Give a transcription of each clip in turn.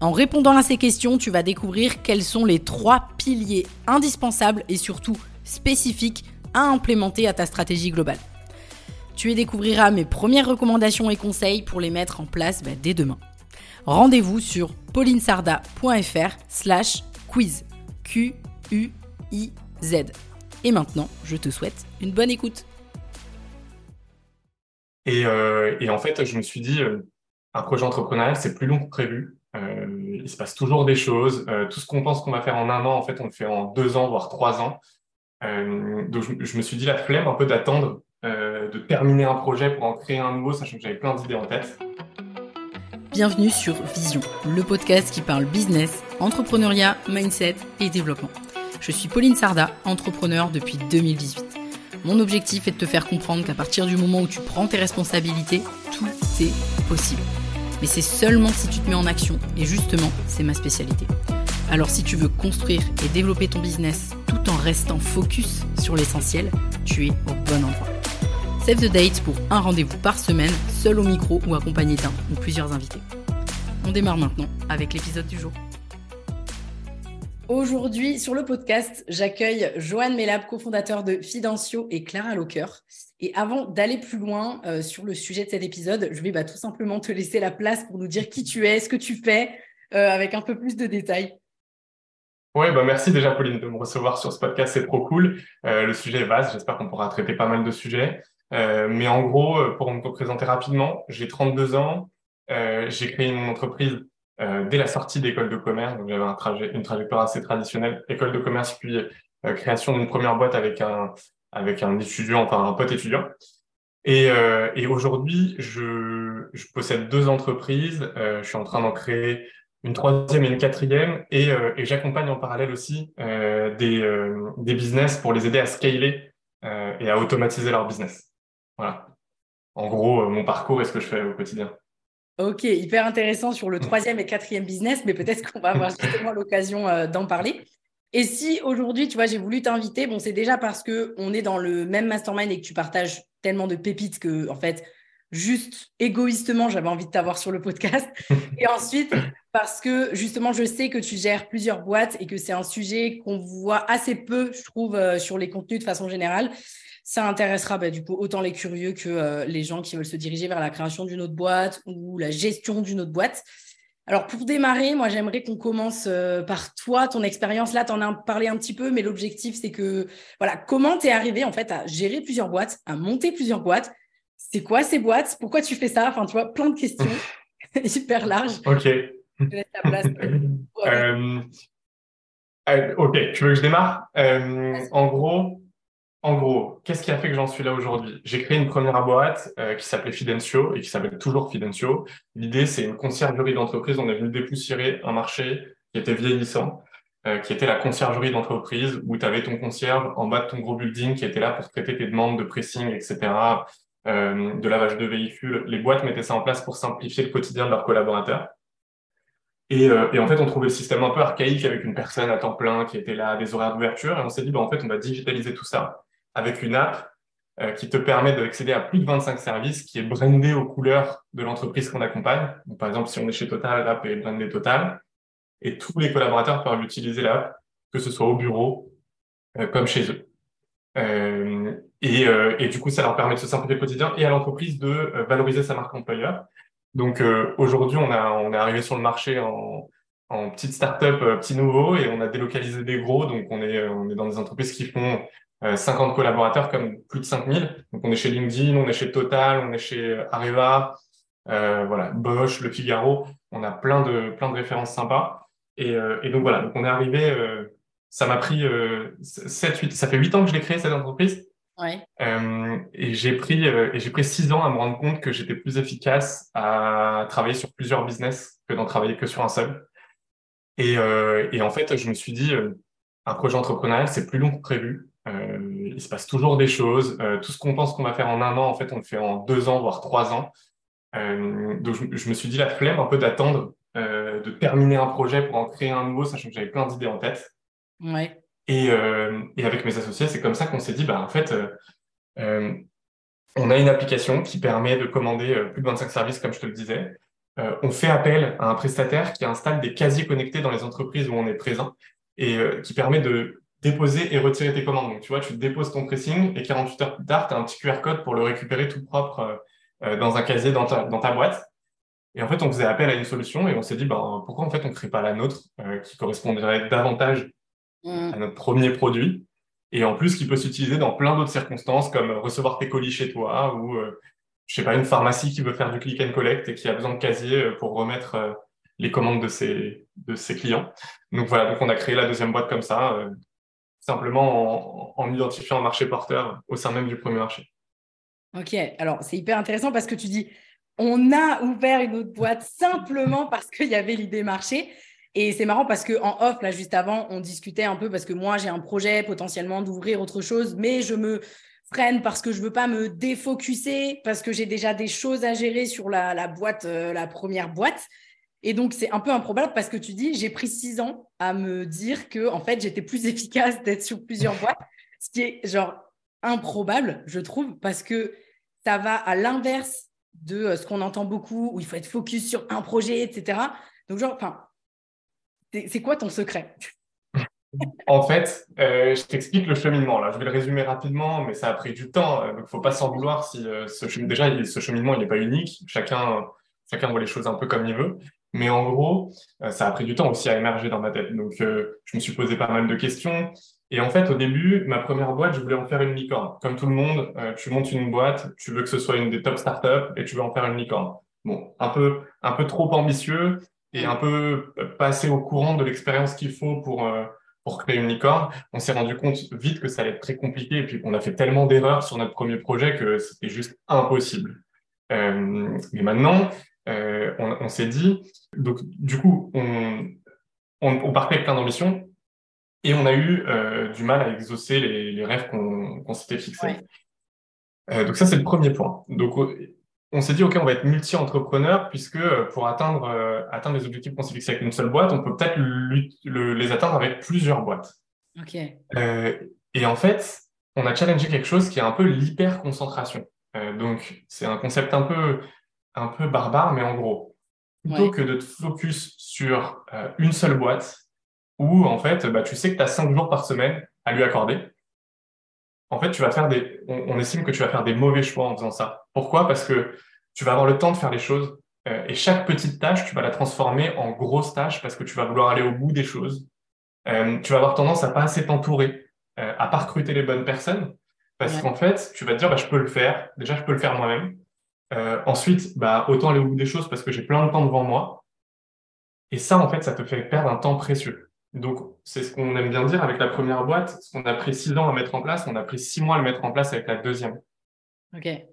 En répondant à ces questions, tu vas découvrir quels sont les trois piliers indispensables et surtout spécifiques à implémenter à ta stratégie globale. Tu y découvriras mes premières recommandations et conseils pour les mettre en place bah, dès demain. Rendez-vous sur paulinesarda.fr slash quiz. Q-U-I-Z. Et maintenant, je te souhaite une bonne écoute. Et, euh, en fait, je me suis dit, euh, un projet entrepreneurial, c'est plus long que prévu. Euh, il se passe toujours des choses. tout ce qu'on pense qu'on va faire en un an, en fait, on le fait en deux ans, voire trois ans. donc, je, me suis dit la flemme un peu d'attendre de terminer un projet pour en créer un nouveau, sachant que j'avais plein d'idées en tête. Bienvenue sur Vision, le podcast qui parle business, entrepreneuriat, mindset et développement. Je suis Pauline Sarda, entrepreneur depuis 2018. Mon objectif est de te faire comprendre qu'à partir du moment où tu prends tes responsabilités, tout est possible. Mais c'est seulement si tu te mets en action, et justement, c'est ma spécialité. Alors si tu veux construire et développer ton business tout en restant focus sur l'essentiel, tu es au bon endroit. Save the date pour un rendez-vous par semaine, seul au micro ou accompagné d'un ou plusieurs invités. On démarre maintenant avec l'épisode du jour. Aujourd'hui, sur le podcast, j'accueille Joanne Melab, cofondateur de Fidencio et Clara Locker. Et avant d'aller plus loin euh, sur le sujet de cet épisode, je vais bah, tout simplement te laisser la place pour nous dire qui tu es, ce que tu fais, euh, avec un peu plus de détails. Oui, bah merci déjà Pauline de me recevoir sur ce podcast, c'est trop cool. Euh, le sujet est vaste, j'espère qu'on pourra traiter pas mal de sujets. mais en gros, pour me présenter rapidement, j'ai 32 ans, j'ai créé mon entreprise dès la sortie d'école de commerce. Donc j'avais une trajectoire assez traditionnelle, école de commerce puis euh, création d'une première boîte avec un avec un étudiant, enfin un pote étudiant. Et, euh, et aujourd'hui, je, je, possède deux entreprises. je suis en train d'en créer une troisième et une quatrième, et, et j'accompagne en parallèle aussi des, des business pour les aider à scaler et à automatiser leur business. Voilà. En gros, mon parcours et ce que je fais au quotidien. Ok, hyper intéressant sur le troisième et quatrième business, mais peut-être qu'on va avoir justement l'occasion euh, d'en parler. Et si aujourd'hui, tu vois, j'ai voulu t'inviter, bon, c'est déjà parce que on est dans le même mastermind et que tu partages tellement de pépites que, en fait, juste égoïstement, j'avais envie de t'avoir sur le podcast. Et ensuite, parce que justement, je sais que tu gères plusieurs boîtes et que c'est un sujet qu'on voit assez peu, je trouve, euh, sur les contenus de façon générale ça intéressera bah, du coup autant les curieux que euh, les gens qui veulent se diriger vers la création d'une autre boîte ou la gestion d'une autre boîte. Alors pour démarrer, moi j'aimerais qu'on commence euh, par toi, ton expérience. Là, tu en as parlé un petit peu, mais l'objectif c'est que, voilà, comment tu es arrivé en fait à gérer plusieurs boîtes, à monter plusieurs boîtes C'est quoi ces boîtes? Pourquoi tu fais ça? Enfin, tu vois, plein de questions hyper larges. Ok. Je laisse la place. Euh, ok, tu veux que je démarre? En gros, en gros, qu'est-ce qui a fait que j'en suis là aujourd'hui? J'ai créé une première boîte euh, qui s'appelait Fidencio et qui s'appelle toujours Fidencio. L'idée, c'est une conciergerie d'entreprise. On est venu dépoussiérer un marché qui était vieillissant, euh, qui était la conciergerie d'entreprise où tu avais ton concierge en bas de ton gros building qui était là pour traiter tes demandes de pressing, etc., euh, de lavage de véhicules. Les boîtes mettaient ça en place pour simplifier le quotidien de leurs collaborateurs. Et, et, en fait, on trouvait le système un peu archaïque avec une personne à temps plein qui était là, des horaires d'ouverture. Et on s'est dit, bah, en fait, on va digitaliser tout ça avec une app euh, qui te permet d'accéder à plus de 25 services, qui est brandé aux couleurs de l'entreprise qu'on accompagne. Par exemple, si on est chez Total, l'app est brandée Total. Et tous les collaborateurs peuvent utiliser l'app, que ce soit au bureau euh, comme chez eux. Euh, et, et, du coup, ça leur permet de se simplifier le quotidien et à l'entreprise de valoriser sa marque employeur. Donc aujourd'hui, on, on est arrivé sur le marché en, en petite start-up, petit nouveau, et on a délocalisé des gros. Donc on est, on est dans des entreprises qui font 50 euh, collaborateurs comme plus de 5000. Donc on est chez LinkedIn, on est chez Total, on est chez Areva, euh, voilà, Bosch, Le Figaro. On a plein de plein de références sympas. Et, euh, et donc voilà, donc on est arrivé. Euh, ça m'a pris 7, 8, ça fait 8 ans que je l'ai créé cette entreprise. Ouais. et j'ai pris et j'ai pris 6 ans à me rendre compte que j'étais plus efficace à travailler sur plusieurs business que d'en travailler que sur un seul. Et, et en fait, je me suis dit, un projet entrepreneurial, c'est plus long que prévu. il se passe toujours des choses. tout ce qu'on pense qu'on va faire en un an, en fait, on le fait en deux ans, voire trois ans. donc, je, me suis dit la flemme un peu d'attendre de terminer un projet pour en créer un nouveau, sachant que j'avais plein d'idées en tête. Ouais. Et, et, avec mes associés, c'est comme ça qu'on s'est dit, bah, en fait, on a une application qui permet de commander plus de 25 services, comme je te le disais. Euh, on fait appel à un prestataire qui installe des casiers connectés dans les entreprises où on est présent et euh, qui permet de déposer et retirer tes commandes. Donc, tu vois, tu déposes ton pressing et 48 heures plus tard, tu as un petit QR code pour le récupérer tout propre euh, dans un casier dans ta, boîte. Et en fait, on faisait appel à une solution et on s'est dit, ben, pourquoi en fait on ne crée pas la nôtre qui correspondrait davantage mmh. à notre premier produit et en plus qui peut s'utiliser dans plein d'autres circonstances comme recevoir tes colis chez toi ou je sais pas, une pharmacie qui veut faire du click and collect et qui a besoin de casier euh, pour remettre euh, les commandes de ses, de ses clients. Donc voilà, donc on a créé la deuxième boîte comme ça, euh, simplement en, identifiant un marché porteur au sein même du premier marché. Ok, alors c'est hyper intéressant parce que tu dis, on a ouvert une autre boîte simplement parce qu'il y avait l'idée marché. Et c'est marrant parce qu'en off, là, juste avant, on discutait un peu parce que moi, j'ai un projet potentiellement d'ouvrir autre chose, mais je me freine parce que je veux pas me défocuser, parce que j'ai déjà des choses à gérer sur la, boîte, euh, la première boîte. Et donc, c'est un peu improbable parce que tu dis, j'ai pris six ans à me dire que, en fait, j'étais plus efficace d'être sur plusieurs boîtes, ce qui est genre improbable, je trouve, parce que ça va à l'inverse de euh, ce qu'on entend beaucoup, où il faut être focus sur un projet, etc. Donc, genre, enfin, c'est quoi ton secret? En fait, euh, je t'explique le cheminement. Là, je vais le résumer rapidement, mais ça a pris du temps. Euh, donc, faut pas s'en vouloir si euh, ce. Déjà, ce cheminement, il n'est pas unique. Chacun, chacun voit les choses un peu comme il veut. Mais en gros, ça a pris du temps aussi à émerger dans ma tête. Donc, je me suis posé pas mal de questions. Et en fait, au début, ma première boîte, je voulais en faire une licorne. Comme tout le monde, tu montes une boîte, tu veux que ce soit une des top startups et tu veux en faire une licorne. Bon, un peu, un peu trop ambitieux et un peu pas assez au courant de l'expérience qu'il faut pour pour créer une licorne, on s'est rendu compte vite que ça allait être très compliqué et puis on a fait tellement d'erreurs sur notre premier projet que c'était juste impossible. Euh, mais maintenant, euh, on, s'est dit, donc du coup, on, on, partait avec plein d'ambition et on a eu euh, du mal à exaucer les, rêves qu'on s'était fixés. donc ça, c'est le premier point. Donc on s'est dit, OK, on va être multi-entrepreneur, puisque euh, pour atteindre, euh, atteindre les objectifs qu'on s'est fixés avec une seule boîte, on peut peut-être les atteindre avec plusieurs boîtes. OK. Euh, et en fait, on a challengé quelque chose qui est un peu l'hyper-concentration. donc, c'est un concept un peu, un peu barbare, mais en gros, plutôt que de te focus sur une seule boîte, où en fait, bah, tu sais que tu as cinq jours par semaine à lui accorder, en fait, tu vas faire des, on, estime que tu vas faire des mauvais choix en faisant ça. Pourquoi? Parce que tu vas avoir le temps de faire les choses euh, et chaque petite tâche, tu vas la transformer en grosse tâche parce que tu vas vouloir aller au bout des choses. Euh, tu vas avoir tendance à pas assez t'entourer, euh, à pas recruter les bonnes personnes parce qu'en fait, tu vas te dire, bah, je peux le faire. Déjà, je peux le faire moi-même. ensuite, bah, autant aller au bout des choses parce que j'ai plein de temps devant moi. Et ça, en fait, ça te fait perdre un temps précieux. Donc, c'est ce qu'on aime bien dire avec la première boîte. Ce qu'on a pris six ans à mettre en place, on a pris six mois à le mettre en place avec la deuxième.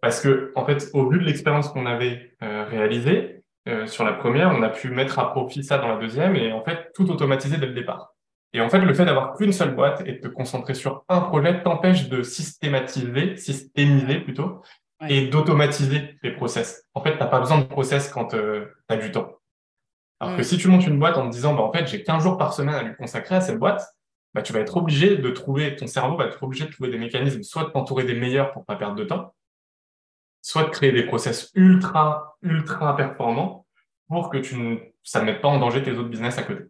Parce que, en fait, au vu de l'expérience qu'on avait euh, réalisée euh, sur la première, on a pu mettre à profit ça dans la deuxième et en fait, tout automatiser dès le départ. Et en fait, le fait d'avoir qu'une seule boîte et de te concentrer sur un projet t'empêche de systématiser, systémiser plutôt, et d'automatiser les process. En fait, tu n'as pas besoin de process quand euh, tu as du temps. Alors que mm. si tu montes une boîte en te disant, bah, en fait, j'ai 15 jours par semaine à lui consacrer à cette boîte, bah, tu vas être obligé de trouver, ton cerveau va être obligé de trouver des mécanismes, soit de t'entourer des meilleurs pour pas perdre de temps, soit de créer des process ultra, ultra performants pour que tu ne, ça ne mette pas en danger tes autres business à côté.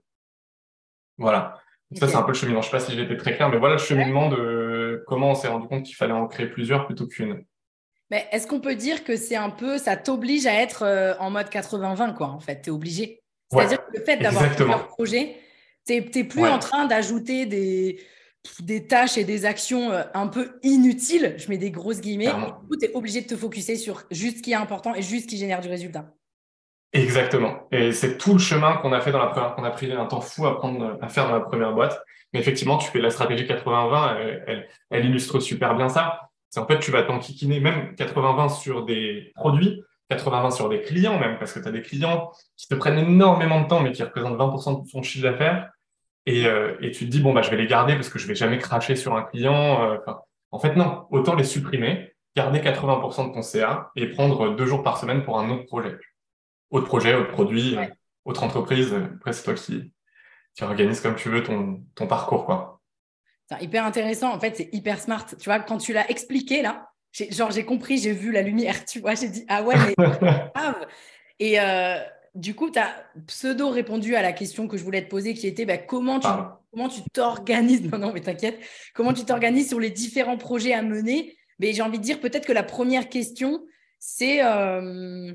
Voilà. Ça, c'est un peu le cheminement. Je sais pas si j'ai été très clair, mais voilà le cheminement de comment on s'est rendu compte qu'il fallait en créer plusieurs plutôt qu'une. Mais est-ce qu'on peut dire que c'est un peu, ça t'oblige à être euh, en mode 80-20, quoi, en fait, tu es obligé c'est-à-dire que le fait d'avoir plusieurs projets, tu n'es plus en train d'ajouter des, des tâches et des actions euh, un peu inutiles, je mets des grosses guillemets, tu es obligé de te focuser sur juste ce qui est important et juste ce qui génère du résultat. Exactement. Et c'est tout le chemin qu'on a fait dans la première, qu'on a pris un temps fou à, prendre, à faire dans la première boîte. Mais effectivement, tu fais la stratégie 80-20, elle, elle, illustre super bien ça. C'est en fait, tu vas t'enquiquiner même 80-20 sur des produits, 80-20 sur des clients même, parce que tu as des clients qui te prennent énormément de temps, mais qui représentent 20% de ton chiffre d'affaires. et, euh, et, tu te dis, bon, bah, je vais les garder parce que je vais jamais cracher sur un client. Euh, en fait, non, autant les supprimer, garder 80% de ton CA et prendre deux jours par semaine pour un autre projet. Autre projet, autre produit, autre entreprise. Après, c'est toi qui, qui organise comme tu veux ton, ton parcours, quoi. C'est hyper intéressant. En fait, c'est hyper smart. Tu vois, quand tu l'as expliqué, là, genre, j'ai compris, j'ai vu la lumière, tu vois, j'ai dit, ah ouais, mais grave. Et, euh, du coup, tu as pseudo répondu à la question que je voulais te poser qui était bah, comment tu comment tu t'organises Non, non, mais t'inquiète. Comment tu t'organises sur les différents projets à mener? Mais j'ai envie de dire peut-être que la première question, c'est. Euh...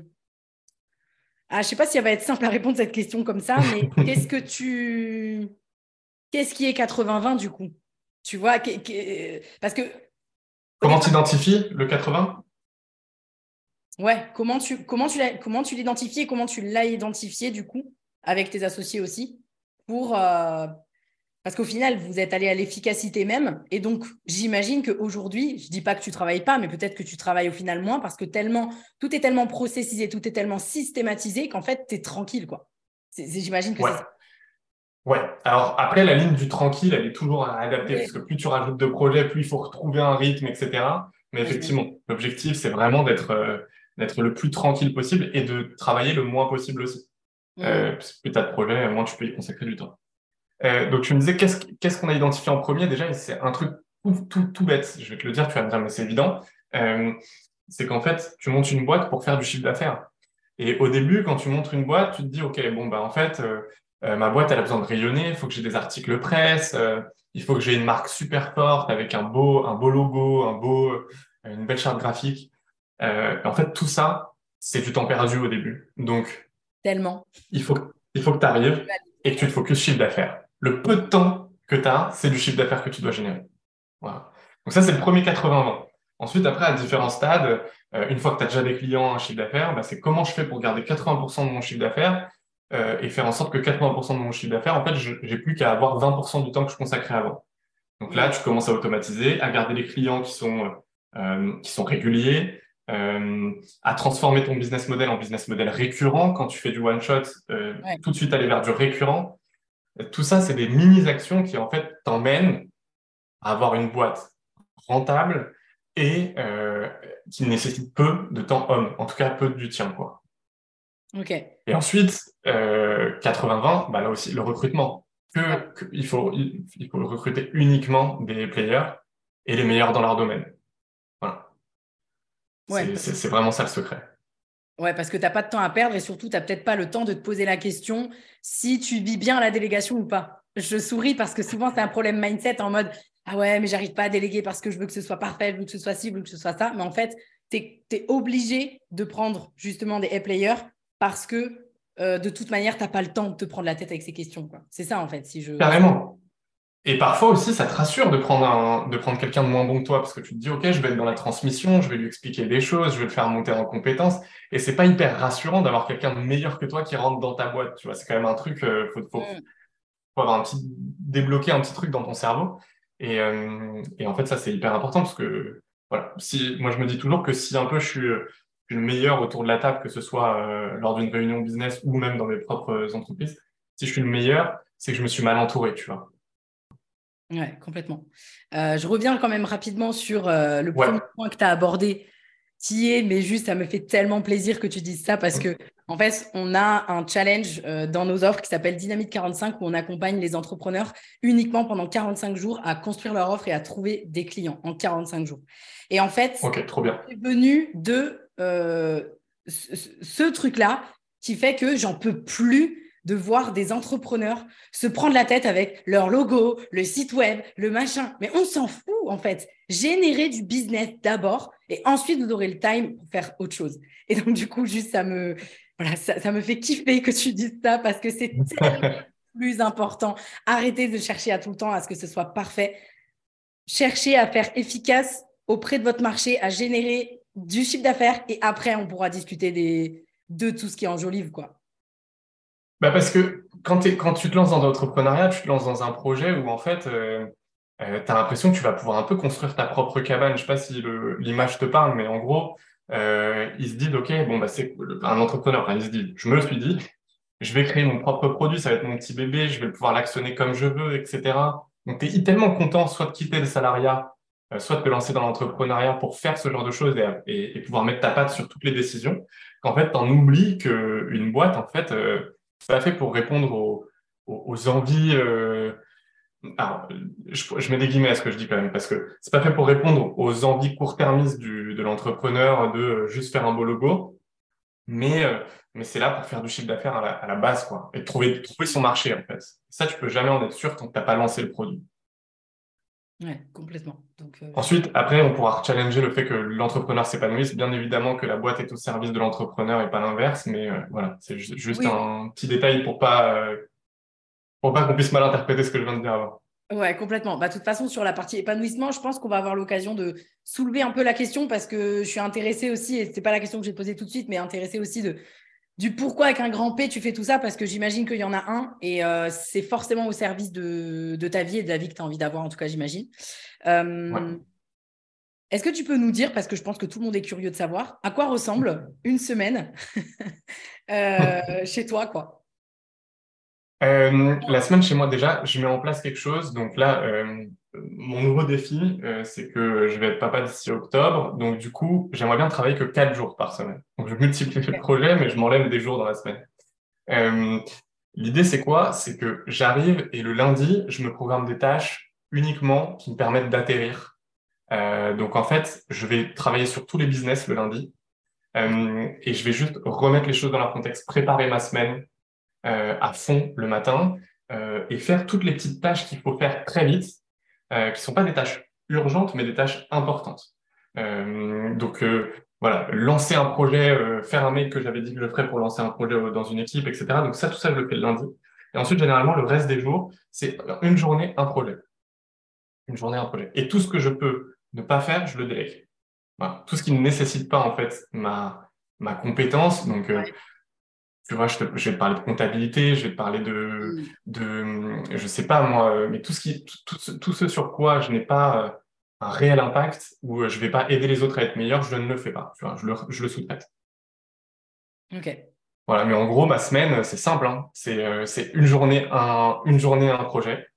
Ah, je sais pas si elle va être simple à répondre à cette question comme ça, mais qu'est-ce que tu. Qu'est-ce qui est 80-20 du coup? Tu vois Parce que. Comment tu identifies le 80 Ouais, comment tu, comment tu, comment tu l'identifies et comment tu l'as identifié du coup avec tes associés aussi pour, euh, Parce qu'au final, vous êtes allé à l'efficacité même. Et donc, j'imagine qu'aujourd'hui, je ne dis pas que tu ne travailles pas, mais peut-être que tu travailles au final moins parce que tellement, tout est tellement processisé, tout est tellement systématisé qu'en fait, tu es tranquille. quoi. J'imagine que ouais. c'est ça. Ouais, alors après, la ligne du tranquille, elle est toujours à adapter parce que plus tu rajoutes de projets, plus il faut retrouver un rythme, etc. Mais effectivement, l'objectif, c'est vraiment d'être euh, d'être le plus tranquille possible et de travailler le moins possible aussi. Mmh. Euh, plus tu as de projets, moins tu peux y consacrer du temps. Euh, donc tu me disais, qu'est-ce qu'on a identifié en premier? Déjà C'est un truc tout, tout, tout, bête. Je vais te le dire, tu vas me dire, mais c'est évident. Euh, c'est qu'en fait, tu montes une boîte pour faire du chiffre d'affaires. Et au début, quand tu montes une boîte, tu te dis, OK, bon, bah, en fait, euh, euh, ma boîte, elle a besoin de rayonner, il faut que j'ai des articles presse, euh, il faut que j'ai une marque super forte avec un beau, un beau logo, un beau, une belle charte graphique. Euh, en fait, tout ça, c'est du temps perdu au début. Donc, tellement. Il faut, il faut que tu arrives et que tu te focuses chiffre d'affaires. Le peu de temps que tu as, c'est du chiffre d'affaires que tu dois générer. Voilà. Donc ça, c'est le premier 80-20. Ensuite, après, à différents stades, euh, une fois que tu as déjà des clients, un chiffre d'affaires, bah, c'est comment je fais pour garder 80% de mon chiffre d'affaires euh, et faire en sorte que 80% de mon chiffre d'affaires, en fait, j'ai plus qu'à avoir 20% du temps que je consacrais avant. Donc là, tu commences à automatiser, à garder les clients qui sont, euh, qui sont réguliers, euh, à transformer ton business model en business model récurrent quand tu fais du one shot, euh, tout de suite aller vers du récurrent. Tout ça, c'est des mini-actions qui en fait t'emmènent à avoir une boîte rentable et qui nécessite peu de temps homme, en tout cas peu du tien. Quoi. Ok. Et ensuite, 80-20, bah là aussi, le recrutement. Que, il, faut, il faut recruter uniquement des players et les meilleurs dans leur domaine. C'est vraiment ça le secret. Ouais, parce que tu n'as pas de temps à perdre et surtout, tu n'as peut-être pas le temps de te poser la question si tu vis bien la délégation ou pas. Je souris parce que souvent, c'est un problème mindset en mode Ah ouais, mais j'arrive pas à déléguer parce que je veux que ce soit parfait, je veux que ce soit ci, je veux que ce soit ça. Mais en fait, tu es, obligé de prendre justement des A-players parce que euh, de toute manière, tu n'as pas le temps de te prendre la tête avec ces questions. C'est ça, en fait. Si je... Carrément. Et parfois aussi, ça te rassure de prendre, un, de prendre quelqu'un de moins bon que toi, parce que tu te dis, OK, je vais être dans la transmission, je vais lui expliquer des choses, je vais le faire monter en compétences. Et c'est pas hyper rassurant d'avoir quelqu'un de meilleur que toi qui rentre dans ta boîte. Tu vois, c'est quand même un truc, euh, faut, faut, mm. faut, avoir un petit, débloquer un petit truc dans ton cerveau. Et, euh, et en fait, ça, c'est hyper important parce que, voilà, si, moi, je me dis toujours que si un peu je suis, le meilleur autour de la table, que ce soit euh, lors d'une réunion business ou même dans mes propres entreprises, si je suis le meilleur, c'est que je me suis mal entouré, tu vois. Oui, complètement. Euh, je reviens quand même rapidement sur euh, le premier point que tu as abordé, qui est, mais juste, ça me fait tellement plaisir que tu dises ça parce que, en fait, on a un challenge euh, dans nos offres qui s'appelle Dynamite 45 où on accompagne les entrepreneurs uniquement pendant 45 jours à construire leur offre et à trouver des clients en 45 jours. Et en fait, c'est venu de ce truc-là qui fait que j'en peux plus de voir des entrepreneurs se prendre la tête avec leur logo, le site web, le machin. Mais on s'en fout, en fait. Générer du business d'abord et ensuite vous aurez le time pour faire autre chose. Et donc, du coup, juste, ça me, voilà, ça, me fait kiffer que tu dises ça parce que c'est tellement plus important. Arrêtez de chercher à tout le temps à ce que ce soit parfait. Cherchez à faire efficace auprès de votre marché, à générer du chiffre d'affaires et après, on pourra discuter de tout ce qui est en quoi. Bah parce que quand, tu te lances dans l'entrepreneuriat, tu te lances dans un projet où en fait, euh, euh, tu as l'impression que tu vas pouvoir un peu construire ta propre cabane. Je sais pas si l'image te parle, mais en gros, euh, il se dit, OK, bon, bah, c'est un entrepreneur, il se dit, je me suis dit, je vais créer mon propre produit, ça va être mon petit bébé, je vais pouvoir l'actionner comme je veux, etc. Donc, tu es tellement content soit de quitter le salariat, soit de te lancer dans l'entrepreneuriat pour faire ce genre de choses et, pouvoir mettre ta patte sur toutes les décisions, qu'en fait, tu en oublies qu'une boîte, en fait, euh, c'est pas fait pour répondre aux, envies. Euh, alors, je, mets des guillemets à ce que je dis quand même, parce que c'est pas fait pour répondre aux envies court-termistes de l'entrepreneur de juste faire un beau logo, mais, euh, mais c'est là pour faire du chiffre d'affaires à la, base, quoi, et trouver, trouver son marché, en fait. Ça, tu peux jamais en être sûr tant que tu n'as pas lancé le produit. Ouais, complètement. Donc, euh... Ensuite, après, on pourra challenger le fait que l'entrepreneur s'épanouisse. Bien évidemment que la boîte est au service de l'entrepreneur et pas l'inverse, mais euh, voilà, c'est juste un petit détail pour pas euh, pour pas qu'on puisse mal interpréter ce que je viens de dire avant. Ouais, complètement. Bah, de toute façon, sur la partie épanouissement, je pense qu'on va avoir l'occasion de soulever un peu la question parce que je suis intéressée aussi, et ce n'est pas la question que j'ai posée tout de suite, mais intéressée aussi de, du pourquoi avec un grand P tu fais tout ça parce que j'imagine qu'il y en a un et euh, c'est forcément au service de, de, ta vie et de la vie que tu as envie d'avoir, en tout cas, j'imagine. Euh, est-ce que tu peux nous dire, parce que je pense que tout le monde est curieux de savoir, à quoi ressemble une semaine euh, chez toi, quoi? La semaine chez moi déjà, je mets en place quelque chose. Donc là, mon nouveau défi, euh, c'est que je vais être papa d'ici octobre. Donc du coup, j'aimerais bien travailler que quatre jours par semaine. Donc je multiplie le projet, mais je m'enlève des jours dans la semaine. Euh, L'idée, c'est quoi? C'est que j'arrive et le lundi, je me programme des tâches uniquement qui me permettent d'atterrir. Euh, donc en fait, je vais travailler sur tous les business le lundi. et je vais juste remettre les choses dans leur contexte, préparer ma semaine, à fond le matin et faire toutes les petites tâches qu'il faut faire très vite, euh, qui sont pas des tâches urgentes, mais des tâches importantes. donc voilà, lancer un projet, faire un mail que j'avais dit que je ferais pour lancer un projet dans une équipe, etc. Donc ça, tout ça, je le fais le lundi. Et ensuite, généralement, le reste des jours, c'est une journée, un projet. Une journée, un projet. Et tout ce que je peux ne pas faire, je le délègue. Tout ce qui ne nécessite pas, en fait, ma, ma compétence. Donc, tu vois, je, te, je, vais te parler de comptabilité, je vais te parler de, mm. de je sais pas moi, mais tout ce qui, tout, tout, ce sur quoi je n'ai pas euh, un réel impact ou euh, je vais pas aider les autres à être meilleurs, je ne le fais pas. Tu vois, je le, je le sous-traite. Ok. Voilà, mais en gros, ma semaine, c'est simple. Hein. C'est, euh, une journée, un, une journée, un projet.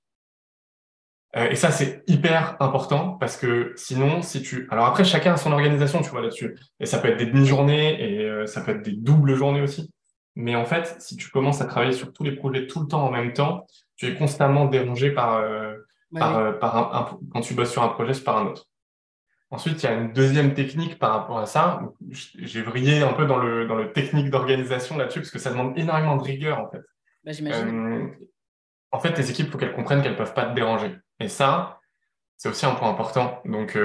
Euh, et ça, c'est hyper important parce que sinon, si tu... Alors après, chacun a son organisation, tu vois, là-dessus. Et ça peut être des demi-journées et ça peut être des doubles journées aussi. Mais en fait, si tu commences à travailler sur tous les projets tout le temps en même temps, tu es constamment dérangé par, euh, par, euh, par un, quand tu bosses sur un projet, par un autre. Ensuite, il y a une deuxième technique par rapport à ça. J'ai vrillé un peu dans le, dans le technique d'organisation là-dessus parce que ça demande énormément de rigueur en fait. Bah, euh, en fait, tes équipes, il faut qu'elles comprennent qu'elles peuvent pas te déranger. Et ça, c'est aussi un point important. Donc,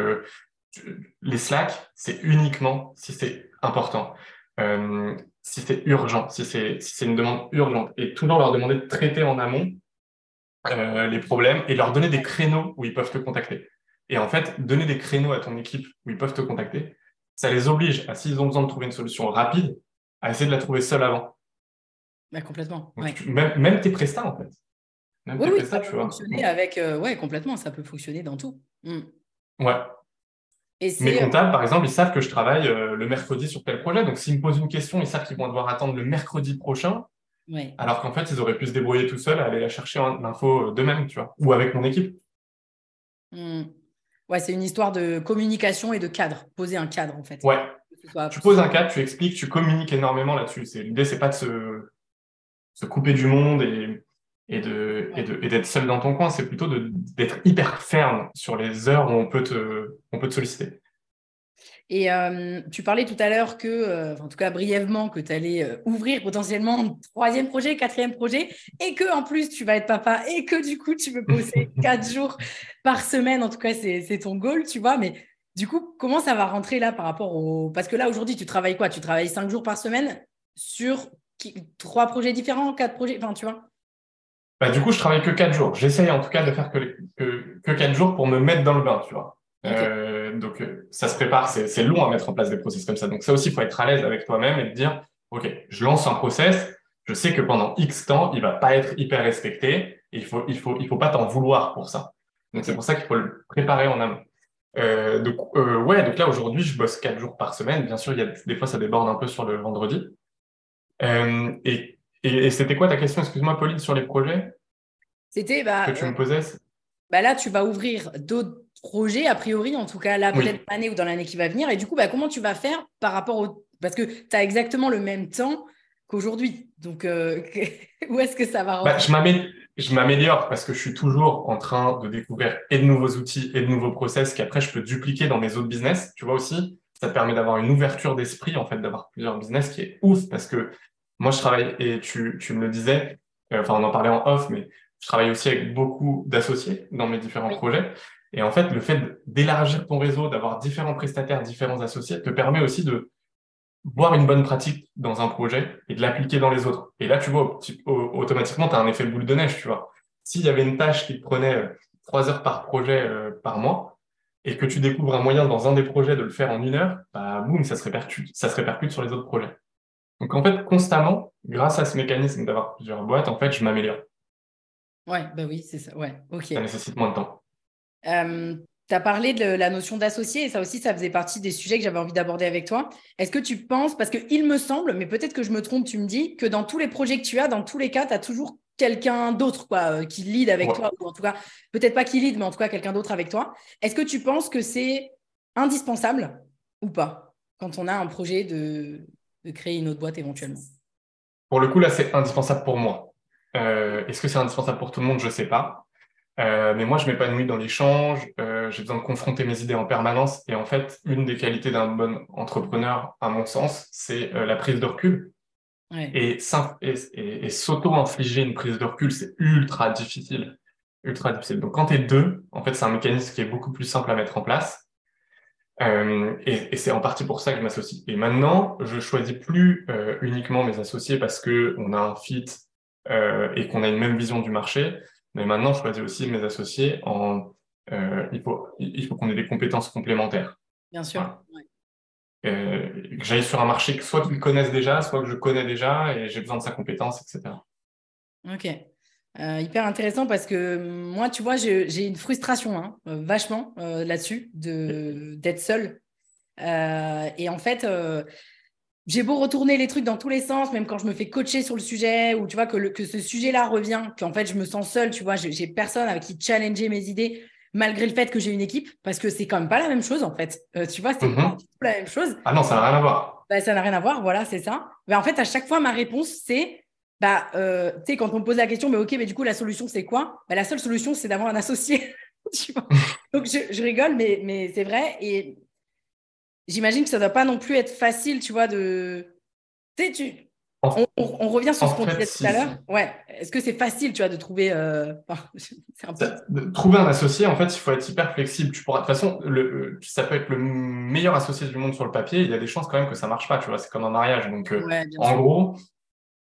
les Slack, c'est uniquement si c'est important. Euh, si c'est urgent, si c'est si une demande urgente, et toujours leur demander de traiter en amont euh, les problèmes et leur donner des créneaux où ils peuvent te contacter. Et en fait, donner des créneaux à ton équipe où ils peuvent te contacter, ça les oblige, à s'ils ont besoin de trouver une solution rapide, à essayer de la trouver seule avant. Bah, complètement. même, tes prestats, en fait. Même oui, tes ça peut fonctionner avec. Euh, ouais, complètement, ça peut fonctionner dans tout. Mm. Ouais, mes comptables, par exemple, ils savent que je travaille euh, le mercredi sur tel projet. Donc, s'ils me posent une question, ils savent qu'ils vont devoir attendre le mercredi prochain. Alors qu'en fait, ils auraient pu se débrouiller tout seuls, aller la chercher l'info euh, d'eux-mêmes, tu vois, ou avec mon équipe. Hmm. Ouais, c'est une histoire de communication et de cadre. Poser un cadre, en fait. Ouais. Tu poses un cadre, tu expliques, tu communiques énormément là-dessus. L'idée, c'est pas de se, se couper du monde et et de et d'être seul dans ton coin, c'est plutôt d'être hyper ferme sur les heures où on peut te on peut te solliciter. Et euh, tu parlais tout à l'heure que, euh, en tout cas brièvement, que tu allais euh, ouvrir potentiellement un troisième projet, quatrième projet, et que en plus tu vas être papa, et que du coup tu veux bosser quatre jours par semaine. En tout cas, c'est ton goal, tu vois. Mais du coup, comment ça va rentrer là par rapport au. Parce que là, aujourd'hui, tu travailles quoi? Tu travailles cinq jours par semaine sur trois projets différents, quatre projets, enfin, tu vois? Bah, du coup, je travaille que quatre jours. J'essaye en tout cas de faire que, que, que quatre jours pour me mettre dans le bain, tu vois. Euh, donc, euh, ça se prépare, c'est long à mettre en place des process comme ça. Donc, ça aussi, il faut être à l'aise avec toi-même et te dire, OK, je lance un process, je sais que pendant X temps, il va pas être hyper respecté et il faut, il faut, il faut pas t'en vouloir pour ça. Donc, c'est pour ça qu'il faut le préparer en amont. Euh, donc, euh, ouais, donc là, aujourd'hui, je bosse quatre jours par semaine. Bien sûr, il y a des fois, ça déborde un peu sur le vendredi. Euh, et et, c'était quoi ta question, excuse-moi, Pauline, sur les projets C'était bah, que tu me posais bah Là, tu vas ouvrir d'autres projets, a priori, en tout cas, là, peut-être l'année ou dans l'année qui va venir. Et du coup, bah, comment tu vas faire par rapport au. Parce que tu as exactement le même temps qu'aujourd'hui. Donc, où est-ce que ça va bah, Je m'améliore parce que je suis toujours en train de découvrir et de nouveaux outils et de nouveaux process qu'après je peux dupliquer dans mes autres business. Tu vois aussi, ça permet d'avoir une ouverture d'esprit, en fait, d'avoir plusieurs business qui est ouf parce que moi, je travaille, et tu, tu me le disais, euh, enfin, on en parlait en off, mais je travaille aussi avec beaucoup d'associés dans mes différents projets. Et en fait, le fait d'élargir ton réseau, d'avoir différents prestataires, différents associés, te permet aussi de voir une bonne pratique dans un projet et de l'appliquer dans les autres. Et là, tu vois, automatiquement, tu as un effet boule de neige, tu vois. S'il y avait une tâche qui te prenait euh, trois heures par projet euh, par mois, et que tu découvres un moyen dans un des projets de le faire en une heure, bah, boum, ça se répercute, ça se répercute sur les autres projets. Donc, en fait, constamment, grâce à ce mécanisme d'avoir plusieurs boîtes, en fait, je m'améliore. Ouais, bah oui, c'est ça. Ouais, ok. Ça nécessite moins de temps. Euh, tu as parlé de la notion d'associé et ça aussi, ça faisait partie des sujets que j'avais envie d'aborder avec toi. Est-ce que tu penses, parce qu'il me semble, mais peut-être que je me trompe, tu me dis que dans tous les projets que tu as, dans tous les cas, tu as toujours quelqu'un d'autre quoi, euh, qui lead avec toi, ou en tout cas, peut-être pas qui lead, mais en tout cas quelqu'un d'autre avec toi. Est-ce que tu penses que c'est indispensable ou pas quand on a un projet de, de créer une autre boîte éventuellement Pour le coup, là, c'est indispensable pour moi. Euh, est-ce que c'est indispensable pour tout le monde? Je ne sais pas. Euh, mais moi, je m'épanouis dans l'échange, euh, j'ai besoin de confronter mes idées en permanence. Et en fait, une des qualités d'un bon entrepreneur, à mon sens, c'est la prise de recul. Et, et, et, s'auto-infliger une prise de recul, c'est ultra difficile. Ultra difficile. Donc, quand tu es deux, en fait, c'est un mécanisme qui est beaucoup plus simple à mettre en place. Et, c'est en partie pour ça que je m'associe. Et maintenant, je choisis plus uniquement mes associés parce que on a un fit et qu'on a une même vision du marché mais maintenant, je choisis aussi mes associés en. Euh, il faut, il faut qu'on ait des compétences complémentaires. Bien sûr. Euh, que j'aille sur un marché que soit qu'ils connaissent déjà, soit que je connais déjà et j'ai besoin de sa compétence, etc. Ok. Euh, hyper intéressant parce que moi, tu vois, j'ai une frustration hein, vachement là-dessus d'être seule. et en fait, j'ai beau retourner les trucs dans tous les sens, même quand je me fais coacher sur le sujet, ou tu vois que, que ce sujet-là revient, qu'en fait je me sens seule, tu vois, j'ai personne avec qui challenger mes idées, malgré le fait que j'ai une équipe, parce que c'est quand même pas la même chose en fait. Euh, tu vois, c'est mhm. pas la même chose. Ah non, ça n'a rien à voir. Bah, ça n'a rien à voir, voilà, c'est ça. Mais en fait, à chaque fois, ma réponse, c'est, bah, euh, tu sais, quand on me pose la question, mais ok, mais du coup, la solution, c'est quoi? Bah, La seule solution, c'est d'avoir un associé. tu vois Donc, je, je, rigole, mais, mais c'est vrai. Et j'imagine que ça ne doit pas non plus être facile, tu vois, de. Tu. On, revient sur ce qu'on disait tout à l'heure. Ouais. Est-ce que c'est facile, tu vois, de trouver. Euh... un peu... Trouver un associé, en fait, il faut être hyper flexible. Tu pourras... De toute façon, le... ça peut être le meilleur associé du monde sur le papier. Il y a des chances quand même que ça ne marche pas, tu vois. C'est comme un mariage. Donc, euh, en gros,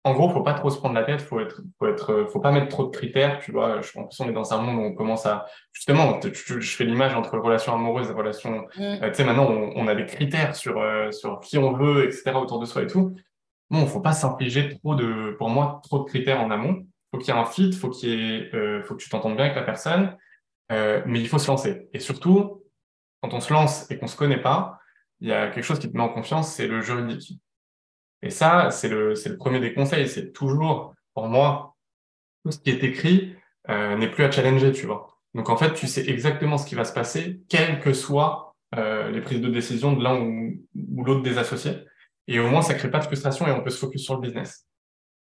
en gros, faut pas trop se prendre la tête, faut être, faut être, faut pas mettre trop de critères, tu vois. Je pense qu'on est dans un monde où on commence à, justement, je fais l'image entre relations amoureuses et relations, mm. euh, tu sais, maintenant, on, a des critères sur, euh, sur qui on veut, etc., autour de soi et tout. Bon, faut pas s'infliger trop de, pour moi, trop de critères en amont. Faut qu'il y ait un fit, faut qu'il y ait, euh, faut que tu t'entendes bien avec la personne, mais il faut se lancer. Et surtout, quand on se lance et qu'on se connaît pas, il y a quelque chose qui te met en confiance, c'est le juridique. Et ça, c'est le, c'est le premier des conseils. C'est toujours, pour moi, tout ce qui est écrit euh, n'est plus à challenger, tu vois. Donc en fait, tu sais exactement ce qui va se passer, quelles que soient euh, les prises de décision de l'un ou, l'autre des associés. Et au moins, ça crée pas de frustration et on peut se focus sur le business.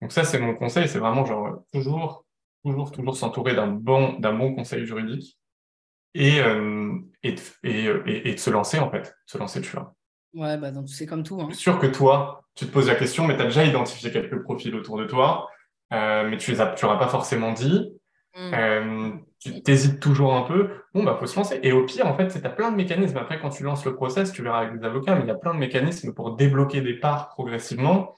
Donc ça, c'est mon conseil. C'est vraiment genre toujours, toujours, toujours s'entourer d'un bon, d'un bon conseil juridique et, euh, et, et, et, de se lancer en fait, se lancer, tu vois. Ouais, bah donc c'est comme tout. Hein. Je suis sûr que toi, tu te poses la question, mais tu as déjà identifié quelques profils autour de toi, euh, mais tu les auras pas forcément dit. Mm. Euh, tu t'hésites toujours un peu. Bon, bah, faut se lancer. Et au pire, en fait, c'est tu as plein de mécanismes. Après, quand tu lances le process, tu verras avec des avocats, mais il y a plein de mécanismes pour débloquer des parts progressivement.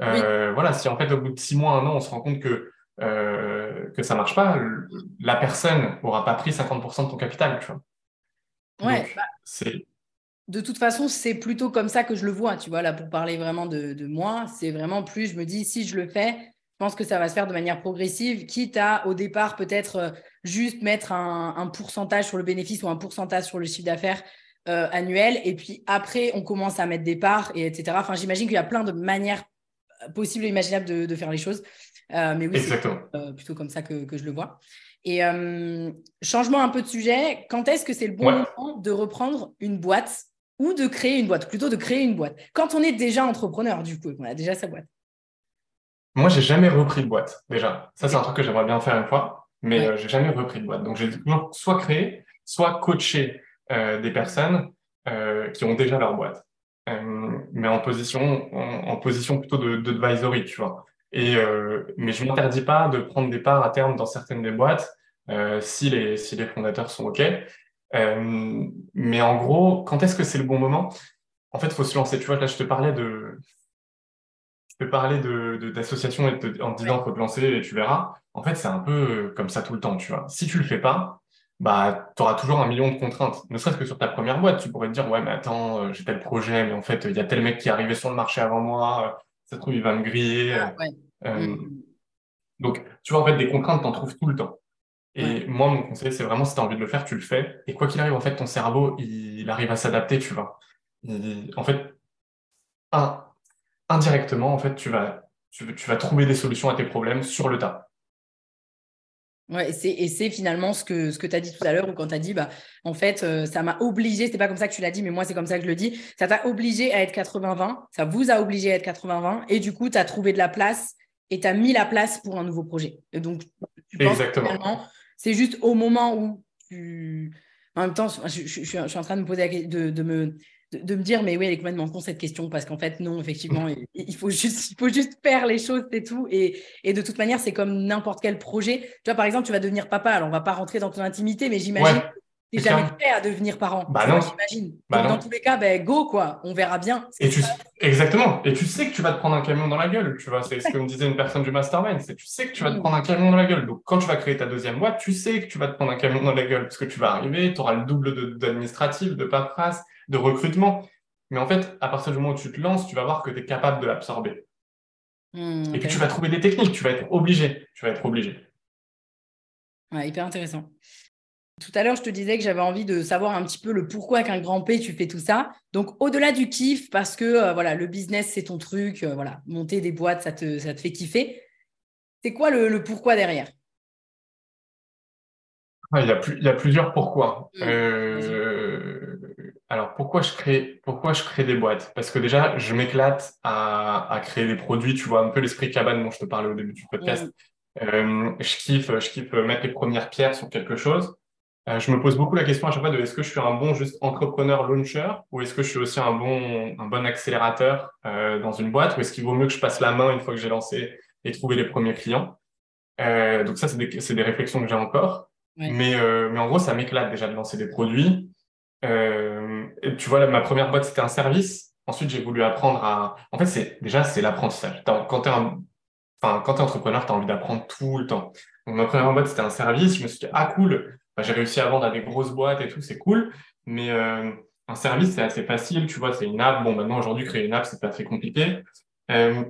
Euh, Voilà, si en fait, au bout de six mois, un an, on se rend compte que euh, que ça marche pas, la personne aura pas pris 50% de ton capital, tu vois. Ouais. bah, c'est de toute façon, c'est plutôt comme ça que je le vois, tu vois, là, pour parler vraiment de, moi, c'est vraiment plus, je me dis, si je le fais, je pense que ça va se faire de manière progressive, quitte à, au départ, peut-être euh, juste mettre un, pourcentage sur le bénéfice ou un pourcentage sur le chiffre d'affaires euh, annuel, et puis après, on commence à mettre des parts, et etc. Enfin, j'imagine qu'il y a plein de manières possible et imaginable de, faire les choses. mais oui, c'est plutôt comme ça que, je le vois. Et changement un peu de sujet, quand est-ce que c'est le bon moment de reprendre une boîte? Ou de créer une boîte, plutôt de créer une boîte Quand on est déjà entrepreneur, du coup, on a déjà sa boîte. Moi, j'ai jamais repris de boîte, déjà. Ça, c'est un truc que j'aimerais bien faire une fois, mais je j'ai jamais repris de boîte. Donc, j'ai toujours soit créé, soit coaché des personnes qui ont déjà leur boîte. Euh, mais en position, en, position plutôt de, d'advisory, tu vois. Et, euh, mais je m'interdis pas de prendre des parts à terme dans certaines des boîtes euh, si, les, si les fondateurs sont OK. Mais en gros, quand est-ce que c'est le bon moment? En fait, il faut se lancer. Tu vois, là, je te parlais de, je te parlais de, d'association en te disant qu'il faut te lancer et tu verras. En fait, c'est un peu comme ça tout le temps, tu vois. Si tu le fais pas, bah, tu auras toujours un million de contraintes. Ne serait-ce que sur ta première boîte, tu pourrais te dire, ouais, mais attends, euh, j'ai tel projet, mais en fait, il y a tel mec qui est arrivé sur le marché avant moi, euh, ça se trouve, il va me griller. Ah, euh, mm. Donc, tu vois, en fait, des contraintes, tu en trouves tout le temps. Et moi, mon conseil, c'est vraiment, si tu as envie de le faire, tu le fais. Et quoi qu'il arrive, en fait, ton cerveau, il, arrive à s'adapter, tu vois. en fait, indirectement, en fait, tu vas, tu, tu vas trouver des solutions à tes problèmes sur le tas. Ouais, et c'est finalement ce que, ce que tu as dit tout à l'heure, ou quand tu as dit, bah, en fait, euh, ça m'a obligé, c'était pas comme ça que tu l'as dit, mais moi, c'est comme ça que je le dis, ça t'a obligé à être 80-20, ça vous a obligé à être 80-20, et du coup, tu as trouvé de la place et tu as mis la place pour un nouveau projet. Et donc, tu penses Exactement. C'est juste au moment où tu. En même temps, je, je, suis en train de me poser de, de me de, me dire, mais oui, elle est complètement con cette question, parce qu'en fait, non, effectivement, il, faut juste, il faut juste faire les choses, c'est tout. Et, et, de toute manière, c'est comme n'importe quel projet. Tu vois, par exemple, tu vas devenir papa, alors on va pas rentrer dans ton intimité, mais j'imagine n'es jamais prêt à devenir parent. Bah non. J'imagine. Bah dans tous les cas, ben, go, quoi. On verra bien. Et tu... Exactement. Et tu sais que tu vas te prendre un camion dans la gueule. Tu vois, c'est ce que me disait une personne du mastermind. C'est tu sais que tu vas te prendre un camion dans la gueule. Donc, quand tu vas créer ta deuxième boîte, tu sais que tu vas te prendre un camion dans la gueule parce que tu vas arriver, tu auras le double d'administratif, de, de paperasse, de recrutement. Mais en fait, à partir du moment où tu te lances, tu vas voir que tu es capable de l'absorber. Hmm, et puis tu vas trouver des techniques, tu vas être obligé. Tu vas être obligé. Ouais, hyper intéressant. Tout à l'heure, je te disais que j'avais envie de savoir un petit peu le pourquoi qu'un grand P, tu fais tout ça. Donc, au-delà du kiff, parce que euh, voilà, le business, c'est ton truc, euh, voilà, monter des boîtes, ça te, ça te fait kiffer. C'est quoi le, pourquoi derrière? Il, y a il, y a plusieurs pourquoi. Hmm, euh, alors, pourquoi je crée, pourquoi je crée des boîtes? Parce que déjà, je m'éclate à, à, créer des produits. Tu vois un peu l'esprit cabane dont je te parlais au début du podcast. Euh, je kiffe, je kiffe mettre les premières pierres sur quelque chose. Euh, je me pose beaucoup la question à chaque fois de est-ce que je suis un bon juste entrepreneur launcher ou est-ce que je suis aussi un bon, un bon accélérateur euh, dans une boîte ou est-ce qu'il vaut mieux que je passe la main une fois que j'ai lancé et trouvé les premiers clients? Euh, Donc ça, c'est des, des, réflexions que j'ai encore. Mais, mais en gros, ça m'éclate déjà de lancer des produits. Tu vois, là, ma première boîte, c'était un service. Ensuite, j'ai voulu apprendre à... En fait, c'est déjà, c'est l'apprentissage. Quand tu es, enfin, es entrepreneur, tu as envie d'apprendre tout le temps. Donc, ma première boîte, c'était un service. Je me suis dit, ah cool, j'ai réussi à vendre à des grosses boîtes et tout, c'est cool. Mais euh, un service, c'est assez facile. Tu vois, c'est une app. Bon, maintenant, aujourd'hui, créer une app, c'est pas très compliqué. Euh,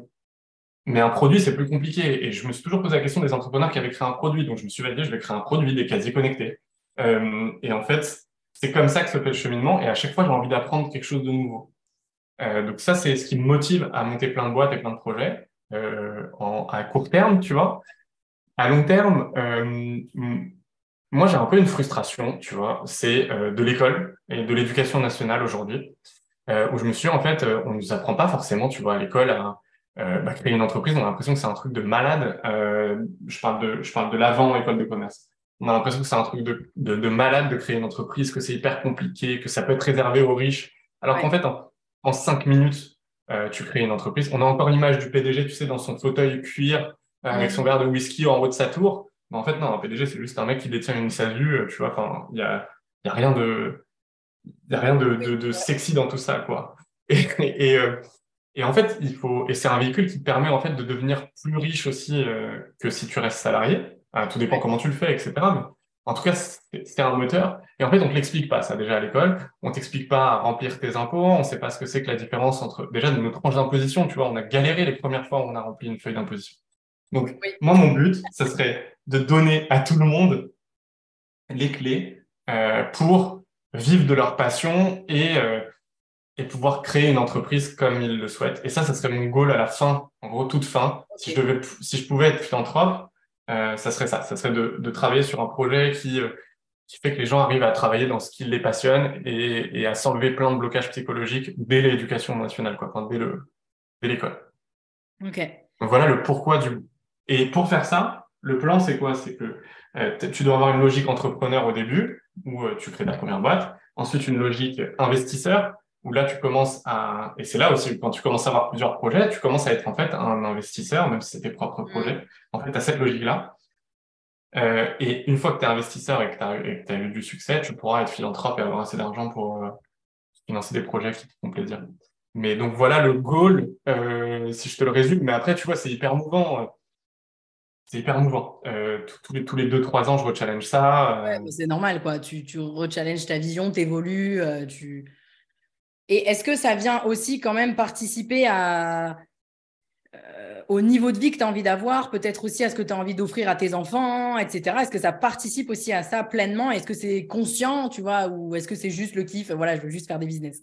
mais un produit, c'est plus compliqué. Et je me suis toujours posé la question des entrepreneurs qui avaient créé un produit. Donc, je me suis dit, je vais créer un produit, des casiers connectés. Euh, et en fait, c'est comme ça que se fait le cheminement. Et à chaque fois, j'ai envie d'apprendre quelque chose de nouveau. Donc ça, c'est ce qui me motive à monter plein de boîtes et plein de projets en, à court terme, tu vois. À long terme, moi, j'ai un peu une frustration, tu vois. C'est euh, de l'école et de l'éducation nationale aujourd'hui, euh, où je me suis en fait, on nous apprend pas forcément, tu vois, à l'école à bah, créer une entreprise. On a l'impression que c'est un truc de malade. je parle de, je parle de l'avant école de commerce on a l'impression que c'est un truc de, de, de, malade de créer une entreprise, que c'est hyper compliqué, que ça peut être réservé aux riches. Alors qu'en fait, en, en, cinq minutes, euh, tu crées une entreprise. On a encore l'image du PDG, tu sais, dans son fauteuil cuir, euh, avec son verre de whisky en haut de sa tour. Mais en fait, non, un PDG, c'est juste un mec qui détient une SASU, euh, tu vois. Enfin, il y a, y a rien de, y a rien de, de, de, sexy dans tout ça, quoi. Et, et, euh, et en fait, il faut, et c'est un véhicule qui te permet en fait de devenir plus riche aussi que si tu restes salarié. Tout dépend comment tu le fais, etc. Mais en tout cas, c'est un moteur. Et en fait, on te l'explique pas ça déjà à l'école. On t'explique pas à remplir tes impôts. On sait pas ce que c'est que la différence entre déjà nos tranches d'imposition. Tu vois, on a galéré les premières fois où on a rempli une feuille d'imposition. Donc, moi, mon but, ce serait de donner à tout le monde les clés euh, pour vivre de leur passion et, euh, et pouvoir créer une entreprise comme il le souhaite. Et ça, ça serait mon goal à la fin, en gros, toute fin. Si, je devais, si je pouvais être philanthrope, euh, ça serait ça. Ça serait de, de travailler sur un projet qui, euh, qui fait que les gens arrivent à travailler dans ce qui les passionne et, et à s'enlever plein de blocages psychologiques dès l'éducation nationale, quoi, enfin, dès le, dès l'école. Ok. Donc voilà le pourquoi du. Et pour faire ça, le plan, c'est quoi? C'est que euh, tu dois avoir une logique entrepreneur au début, où euh, tu crées ta première boîte. Ensuite, une logique investisseur, où là, tu commences à... Et c'est là aussi, quand tu commences à avoir plusieurs projets, tu commences à être en fait un investisseur, même si c'est tes propres mmh. projets. En fait, tu as cette logique-là. Euh, et une fois que tu es investisseur et que tu as, eu du succès, tu pourras être philanthrope et avoir assez d'argent pour financer des projets qui te font plaisir. Mais donc voilà le goal, si je te le résume. Mais après, tu vois, c'est hyper mouvant c'est hyper mouvant. Euh, tous les tous les deux trois ans, je rechallenge ça. Euh. Ouais, c'est normal, quoi. Tu, tu rechallenges ta vision, t'évolues. Euh, tu... Et est-ce que ça vient aussi quand même participer à, au niveau de vie que tu as envie d'avoir, peut-être aussi à ce que tu as envie d'offrir à tes enfants, etc. Est-ce que ça participe aussi à ça pleinement? Est-ce que c'est conscient, tu vois, ou est-ce que c'est juste le kiff? Voilà, je veux juste faire des business.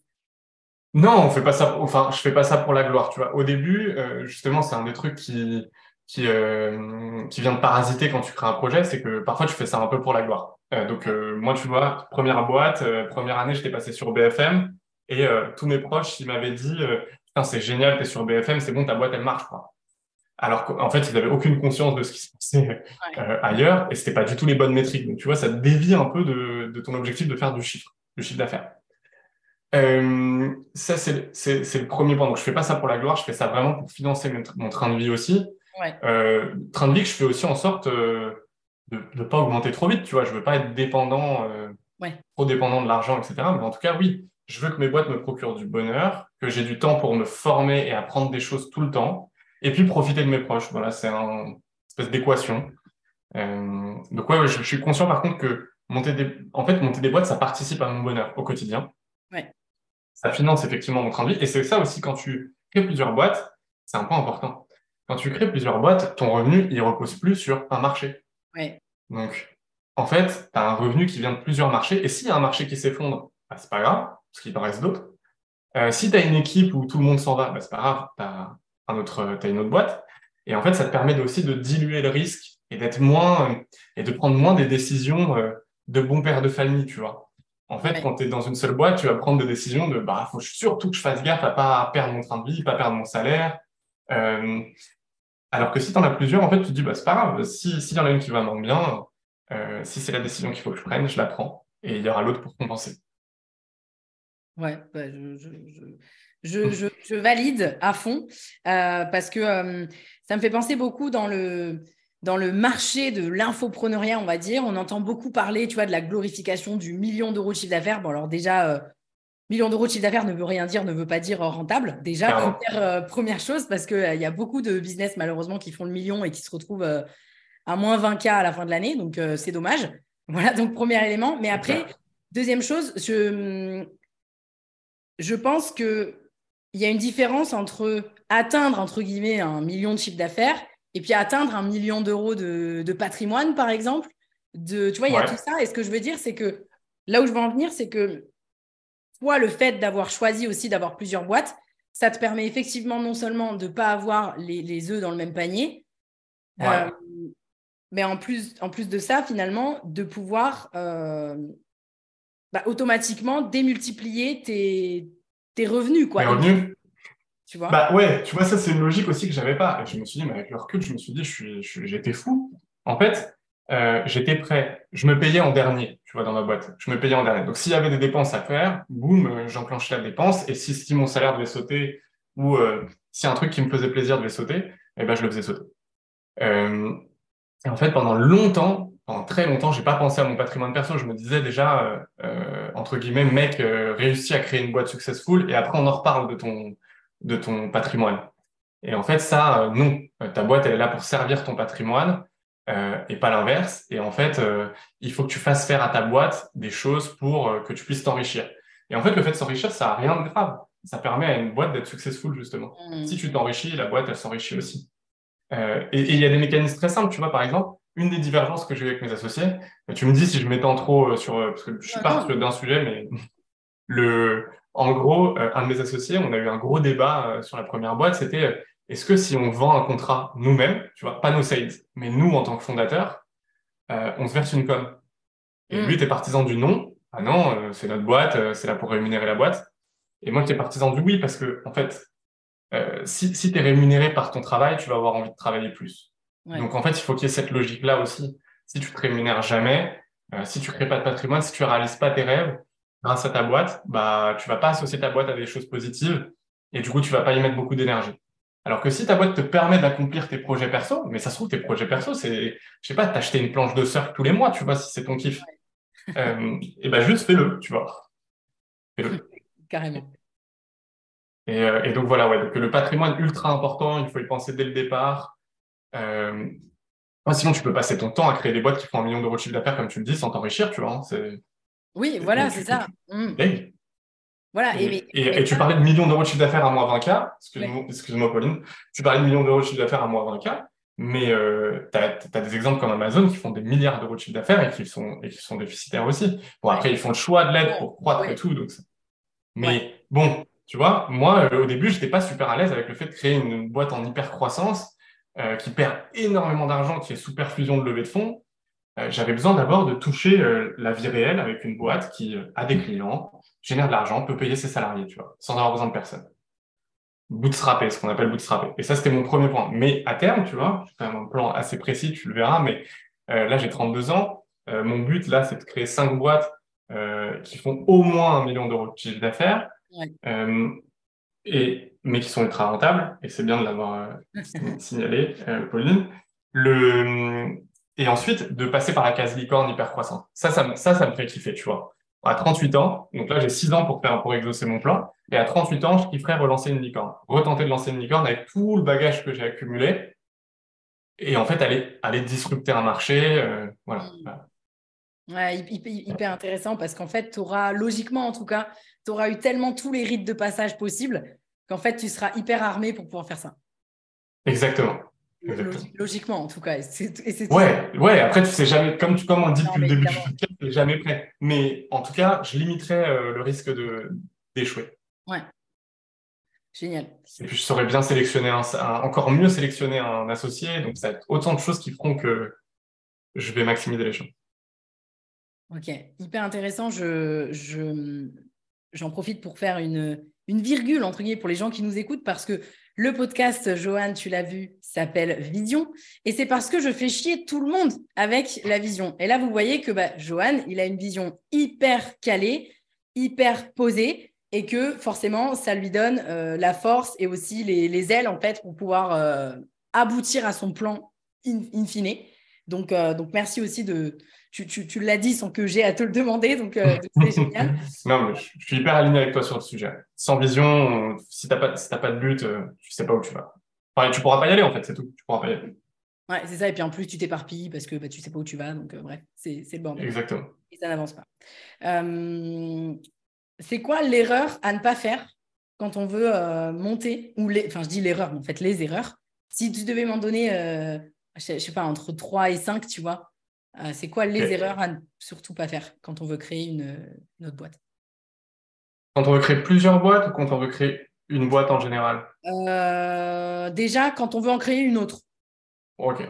Non, on fait pas ça. Enfin, je fais pas ça pour la gloire, tu vois. Au début, justement, c'est un des trucs qui qui, euh, qui vient de parasiter quand tu crées un projet, c'est que parfois tu fais ça un peu pour la gloire. Euh, donc euh, moi, tu vois, première boîte, euh, première année, j'étais passé sur BFM et tous mes proches, ils m'avaient dit, putain, c'est génial, t'es sur BFM, c'est bon, ta boîte, elle marche. Quoi. Alors qu'en fait, ils n'avaient aucune conscience de ce qui se passait ailleurs et c'était pas du tout les bonnes métriques. Donc tu vois, ça dévie un peu de, de ton objectif de faire du chiffre, du chiffre d'affaires. Ça, c'est le premier point. Donc, je fais pas ça pour la gloire, je fais ça vraiment pour financer mon train de vie aussi. Euh, train de vie que je fais aussi en sorte euh, de ne pas augmenter trop vite, tu vois. Je veux pas être dépendant, euh, trop dépendant de l'argent, etc. Mais en tout cas, oui, je veux que mes boîtes me procurent du bonheur, que j'ai du temps pour me former et apprendre des choses tout le temps, et puis profiter de mes proches. Voilà, c'est une espèce d'équation. Donc ouais, je, suis conscient par contre que monter des, en fait, monter des boîtes, ça participe à mon bonheur au quotidien. Ouais. Ça finance effectivement mon train de vie. Et c'est ça aussi quand tu crées plusieurs boîtes, c'est un point important quand tu crées plusieurs boîtes, ton revenu, il repose plus sur un marché. Ouais. Donc, en fait, tu as un revenu qui vient de plusieurs marchés. Et s'il y a un marché qui s'effondre, bah, c'est pas grave, parce qu'il en reste d'autres. Euh, si tu as une équipe où tout le monde s'en va, bah, c'est pas grave, tu as, un autre, as une autre boîte. Et en fait, ça te permet aussi de diluer le risque et d'être moins, euh, et de prendre moins des décisions euh, de bon père de famille, tu vois. En fait, quand tu es dans une seule boîte, tu vas prendre des décisions de, bah, faut surtout que je fasse gaffe à pas perdre mon train de vie, pas perdre mon salaire. Euh, alors que si tu en as plusieurs, en fait, tu te dis, bah, c'est pas grave, s'il y en a une qui va moins bien, euh, si c'est la décision qu'il faut que je prenne, je la prends. Et il y aura l'autre pour compenser. Ouais, bah, je, valide à fond euh, parce que euh, ça me fait penser beaucoup dans le, dans le marché de l'infopreneuriat, on va dire. On entend beaucoup parler, tu vois, de la glorification du million d'euros de chiffre d'affaires. Bon, alors déjà, Million d'euros de chiffre d'affaires ne veut rien dire, ne veut pas dire rentable. Déjà, euh, première, chose, parce qu'il euh, y a beaucoup de business malheureusement qui font le million et qui se retrouvent euh, à moins 20K à la fin de l'année. Donc, c'est dommage. Voilà, donc premier élément. Mais après, deuxième chose, je, je pense qu'il y a une différence entre atteindre, entre guillemets, un million de chiffre d'affaires et puis atteindre un million d'euros de, patrimoine, par exemple. De, tu vois, il y a tout ça. Et ce que je veux dire, c'est que là où je veux en venir, c'est que toi, le fait d'avoir choisi aussi d'avoir plusieurs boîtes, ça te permet effectivement non seulement de ne pas avoir les, les, œufs dans le même panier, euh, mais en plus, en plus de ça, finalement, de pouvoir euh, bah, automatiquement démultiplier tes, tes revenus. Quoi. revenus tu vois Bah ouais, tu vois, ça c'est une logique aussi que j'avais pas. Et je me suis dit, mais avec le recul, je me suis dit, j'étais je suis, fou. En fait, euh, j'étais prêt. Je me payais en dernier, dans ma boîte. Je me payais en dernier. Donc, s'il y avait des dépenses à faire, boum, euh, j'enclenchais la dépense. Et si, mon salaire devait sauter ou euh, si un truc qui me faisait plaisir devait sauter, eh ben, je le faisais sauter. Euh, et en fait, pendant longtemps, pendant très longtemps, j'ai pas pensé à mon patrimoine perso. Je me disais déjà, entre guillemets, mec, réussis à créer une boîte successful et après on en reparle de ton de ton patrimoine. Et en fait, ça, non. Ta boîte, elle est là pour servir ton patrimoine euh, et pas l'inverse. Et en fait, euh, il faut que tu fasses faire à ta boîte des choses pour euh, que tu puisses t'enrichir. Et en fait, le fait de s'enrichir, ça a rien de grave. Ça permet à une boîte d'être successful, justement. Mmh. Si tu t'enrichis, la boîte, elle s'enrichit aussi. et il y a des mécanismes très simples. Tu vois, par exemple, une des divergences que j'ai avec mes associés, tu me dis si je m'étends trop sur, parce que je suis pas d'un sujet, mais le, En gros, un de mes associés, on a eu un gros débat sur la première boîte, c'était est-ce que si on vend un contrat nous-mêmes, tu vois, pas nos sales, mais nous en tant que fondateurs, on se verse une com? Et mm. lui était partisan du non. Ah non, c'est notre boîte, c'est là pour rémunérer la boîte. Et moi, j'étais partisan du oui parce que, en fait, si, si tu es rémunéré par ton travail, tu vas avoir envie de travailler plus. Donc, en fait, il faut qu'il y ait cette logique-là aussi. Si tu te rémunères jamais, euh, si tu crées pas de patrimoine, si tu réalises pas tes rêves grâce à ta boîte, bah, tu vas pas associer ta boîte à des choses positives et du coup, tu vas pas y mettre beaucoup d'énergie. Alors que si ta boîte te permet d'accomplir tes projets perso, mais ça se trouve, tes projets perso, c'est, je sais pas, t'acheter une planche de surf tous les mois, tu vois, si c'est ton kiff. euh, et ben, juste fais-le, tu vois. Fais-le. Carrément. Et, euh, et, donc voilà, ouais, donc le patrimoine ultra important, il faut y penser dès le départ. Euh, sinon, tu peux passer ton temps à créer des boîtes qui font un million d'euros de chiffre d'affaires, comme tu le dis, sans t'enrichir, tu vois. Hein, oui, voilà, c'est ça. Mm. Voilà, et, tu parlais de millions d'euros de chiffre d'affaires à moins 20K. Excuse-moi, Pauline. Tu parlais de millions d'euros de chiffre d'affaires à moins 20K, mais euh, tu as, des exemples comme Amazon qui font des milliards d'euros de chiffre d'affaires et qui sont, et qui sont déficitaires aussi. Bon, après, ils font le choix de l'aide pour croître et tout. Donc mais bon, tu vois, moi, euh, au début, je n'étais pas super à l'aise avec le fait de créer une boîte en hyper croissance euh, qui perd énormément d'argent, qui est sous perfusion de levée de fonds, j'avais besoin d'abord de toucher euh, la vie réelle avec une boîte qui a des clients, génère de l'argent, peut payer ses salariés, tu vois, sans avoir besoin de personne. Bootstrapper, ce qu'on appelle bootstrapper. Et ça, c'était mon premier point. Mais à terme, tu vois, j'ai un plan assez précis, tu le verras, mais là, j'ai 32 ans. mon but, là, c'est de créer cinq boîtes qui font au moins un million d'euros de chiffre d'affaires. et mais qui sont ultra rentables, et c'est bien de l'avoir euh, signalé, euh, Pauline. Le... Et ensuite, de passer par la case licorne hyper croissante. Ça, ça, ça, ça me fait kiffer, tu vois. À 38 ans, donc là, j'ai 6 ans pour faire, pour exaucer mon plan, et à 38 ans, je kifferais relancer une licorne. Retenter de lancer une licorne avec tout le bagage que j'ai accumulé, et en fait, aller, aller disrupter un marché, euh, voilà. Ouais, hyper intéressant parce qu'en fait, tu auras, logiquement en tout cas, tu auras eu tellement tous les rites de passage possibles qu'en fait, tu seras hyper armé pour pouvoir faire ça. Exactement. Logiquement, en tout cas. ouais, ouais, après, tu sais jamais, comme, tu, comme on le dit depuis le début du podcast, tu n'es jamais prêt. Mais en tout cas, je limiterais euh, le risque d'échouer. Ouais. Génial. Et puis, je saurais bien sélectionner, un, encore mieux sélectionner un associé. Donc, ça va être autant de choses qui feront que je vais maximiser les choses. Ok, hyper intéressant. Je, je, j'en profite pour faire une, une virgule, entre guillemets, pour les gens qui nous écoutent, parce que le podcast, Johan, tu l'as vu, s'appelle Vision. Et c'est parce que je fais chier tout le monde avec la vision. Et là, vous voyez que bah, Johan, il a une vision hyper calée, hyper posée, et que forcément, ça lui donne euh, la force et aussi les, ailes, en fait, pour pouvoir euh, aboutir à son plan in, fine. Euh, donc, merci aussi de, tu, l'as dit sans que j'ai à te le demander, donc euh, c'est génial. non, mais je, suis hyper aligné avec toi sur le sujet. Sans vision, si tu n'as pas, pas de but, euh, tu sais pas où tu vas. Enfin, tu pourras pas y aller en fait, c'est tout. Tu pourras pas y aller. Ouais, c'est ça. Et puis en plus, tu t'éparpilles parce que bah, tu sais pas où tu vas. Donc euh, bref, c'est le bordel. Exactement. Et ça n'avance pas. c'est quoi l'erreur à ne pas faire quand on veut monter ou les... Enfin, je dis l'erreur, mais en fait, les erreurs. Si tu devais m'en donner, je, ne sais pas, entre 3 et 5, tu vois, euh, c'est quoi les erreurs à ne surtout pas faire quand on veut créer une, autre boîte? Quand on veut créer plusieurs boîtes ou quand on veut créer une boîte en général? Euh, Déjà, quand on veut en créer une autre. Ok.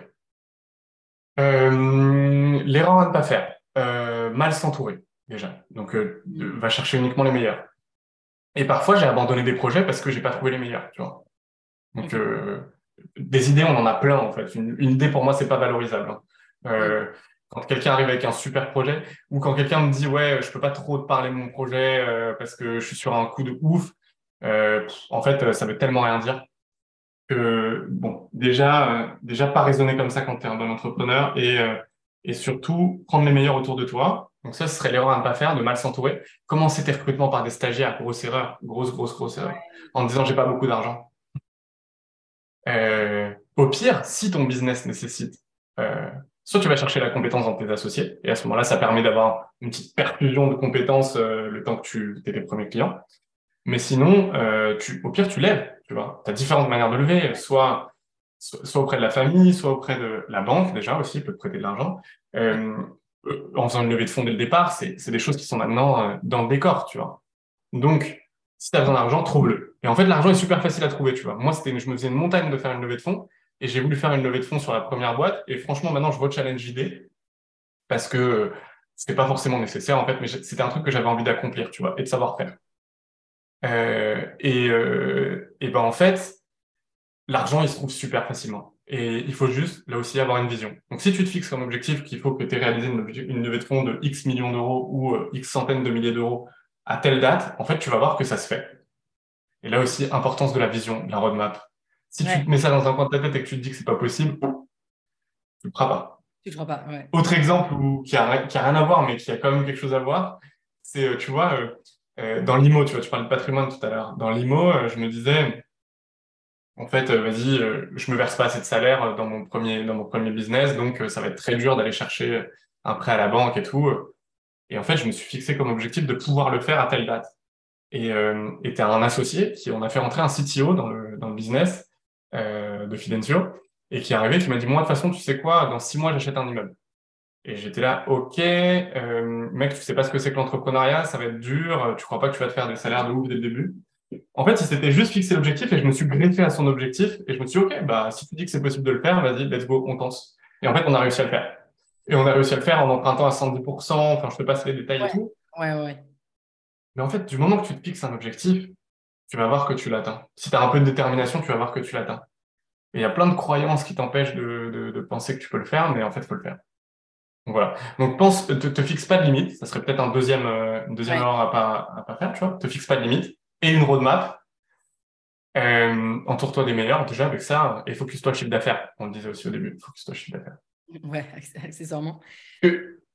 Euh, l'erreur à ne pas faire, mal s'entourer déjà. Donc, va chercher uniquement les meilleurs. Et parfois, j'ai abandonné des projets parce que j'ai pas trouvé les meilleurs. Tu vois. Donc, des idées, on en a plein en fait. Une, idée pour moi, c'est pas valorisable. Hein quand quelqu'un arrive avec un super projet ou quand quelqu'un me dit ouais je peux pas trop te parler de mon projet euh, parce que je suis sur un coup de ouf euh, en fait ça veut tellement rien dire que bon déjà euh, déjà pas raisonner comme ça quand tu es un bon entrepreneur et et surtout prendre les meilleurs autour de toi. Donc ça ce serait l'erreur à ne pas faire de mal s'entourer. Commencer tes recrutements par des stagiaires grosse erreur grosse grosse grosse erreur en disant j'ai pas beaucoup d'argent. Au pire si ton business nécessite soit tu vas chercher la compétence dans tes associés, et à ce moment-là, ça permet d'avoir une petite perfusion de compétences euh, le temps que tu es tes premiers clients. Mais sinon, euh, au pire, tu lèves, tu vois. As différentes manières de lever, soit, soit auprès de la famille, soit auprès de la banque, déjà aussi, peut te prêter de l'argent. Euh, en faisant une levée de fonds dès le départ, c'est des choses qui sont maintenant dans le décor, tu vois. Donc, Si tu as besoin d'argent, trouve-le. Et en fait, l'argent est super facile à trouver, tu vois. Moi, c'était, je me faisais une montagne de faire une levée de fonds et j'ai voulu faire une levée de fonds sur la première boîte. Et franchement, maintenant, je re-challenge l'idée parce que c'était pas forcément nécessaire, en fait, mais c'était un truc que j'avais envie d'accomplir, tu vois, et de savoir faire. Euh, et, euh, ben, en fait, l'argent, il se trouve super facilement. Et il faut juste, là aussi, avoir une vision. Donc, si tu te fixes comme objectif qu'il faut que tu aies réalisé une, une, levée de fonds de X millions d'euros ou euh, X centaines de milliers d'euros à telle date, en fait, tu vas voir que ça se fait. Et là aussi, importance de la vision, de la roadmap. Si tu te mets ça dans un coin de ta tête et que tu te dis que c'est pas possible, tu le feras pas. Tu le feras pas, ouais. Autre exemple où, qui, a, qui a rien à voir, mais qui a quand même quelque chose à voir, c'est, euh, tu vois, euh, euh, dans l'IMO, tu vois, tu parlais de patrimoine tout à l'heure. Dans l'IMO, euh, je me disais, en fait, vas-y, je me verse pas assez de salaire dans mon premier, dans mon premier business, donc ça va être très dur d'aller chercher un prêt à la banque et tout. Et en fait, je me suis fixé comme objectif de pouvoir le faire à telle date. Et euh, tu as un associé qui, on a fait rentrer un CTO dans le, dans le business euh, de Fidencio et qui est arrivé, qui m'a dit, moi, de toute façon, tu sais quoi, dans six mois, j'achète un immeuble. Et j'étais là, OK, euh, mec, tu sais pas ce que c'est que l'entrepreneuriat, ça va être dur, tu crois pas que tu vas te faire des salaires de ouf dès le début? En fait, il s'était juste fixé l'objectif et je me suis greffé à son objectif et je me suis dit, OK, bah, si tu dis que c'est possible de le faire, vas-y, let's go, on tente. Et en fait, on a réussi à le faire. Et on a réussi à le faire en empruntant à 110%. Enfin, je te passe les détails et tout. Ouais, ouais. Mais en fait, du moment que tu te fixes un objectif, tu vas voir que tu l'atteins. Si tu as un peu de détermination, tu vas voir que tu l'atteins. Et il y a plein de croyances qui t'empêchent de, de, de, penser que tu peux le faire, mais en fait, il faut le faire. Donc voilà. Donc pense, te, te fixe pas de limite. Ça serait peut-être un deuxième, euh, une deuxième ouais. erreur à pas, à pas faire, tu vois. Te fixe pas de limite. Et une roadmap. Euh, entoure-toi des meilleurs. Déjà, avec ça, et focus-toi le chiffre d'affaires. On le disait aussi au début. Focus-toi le chiffre d'affaires. Ouais, accessoirement.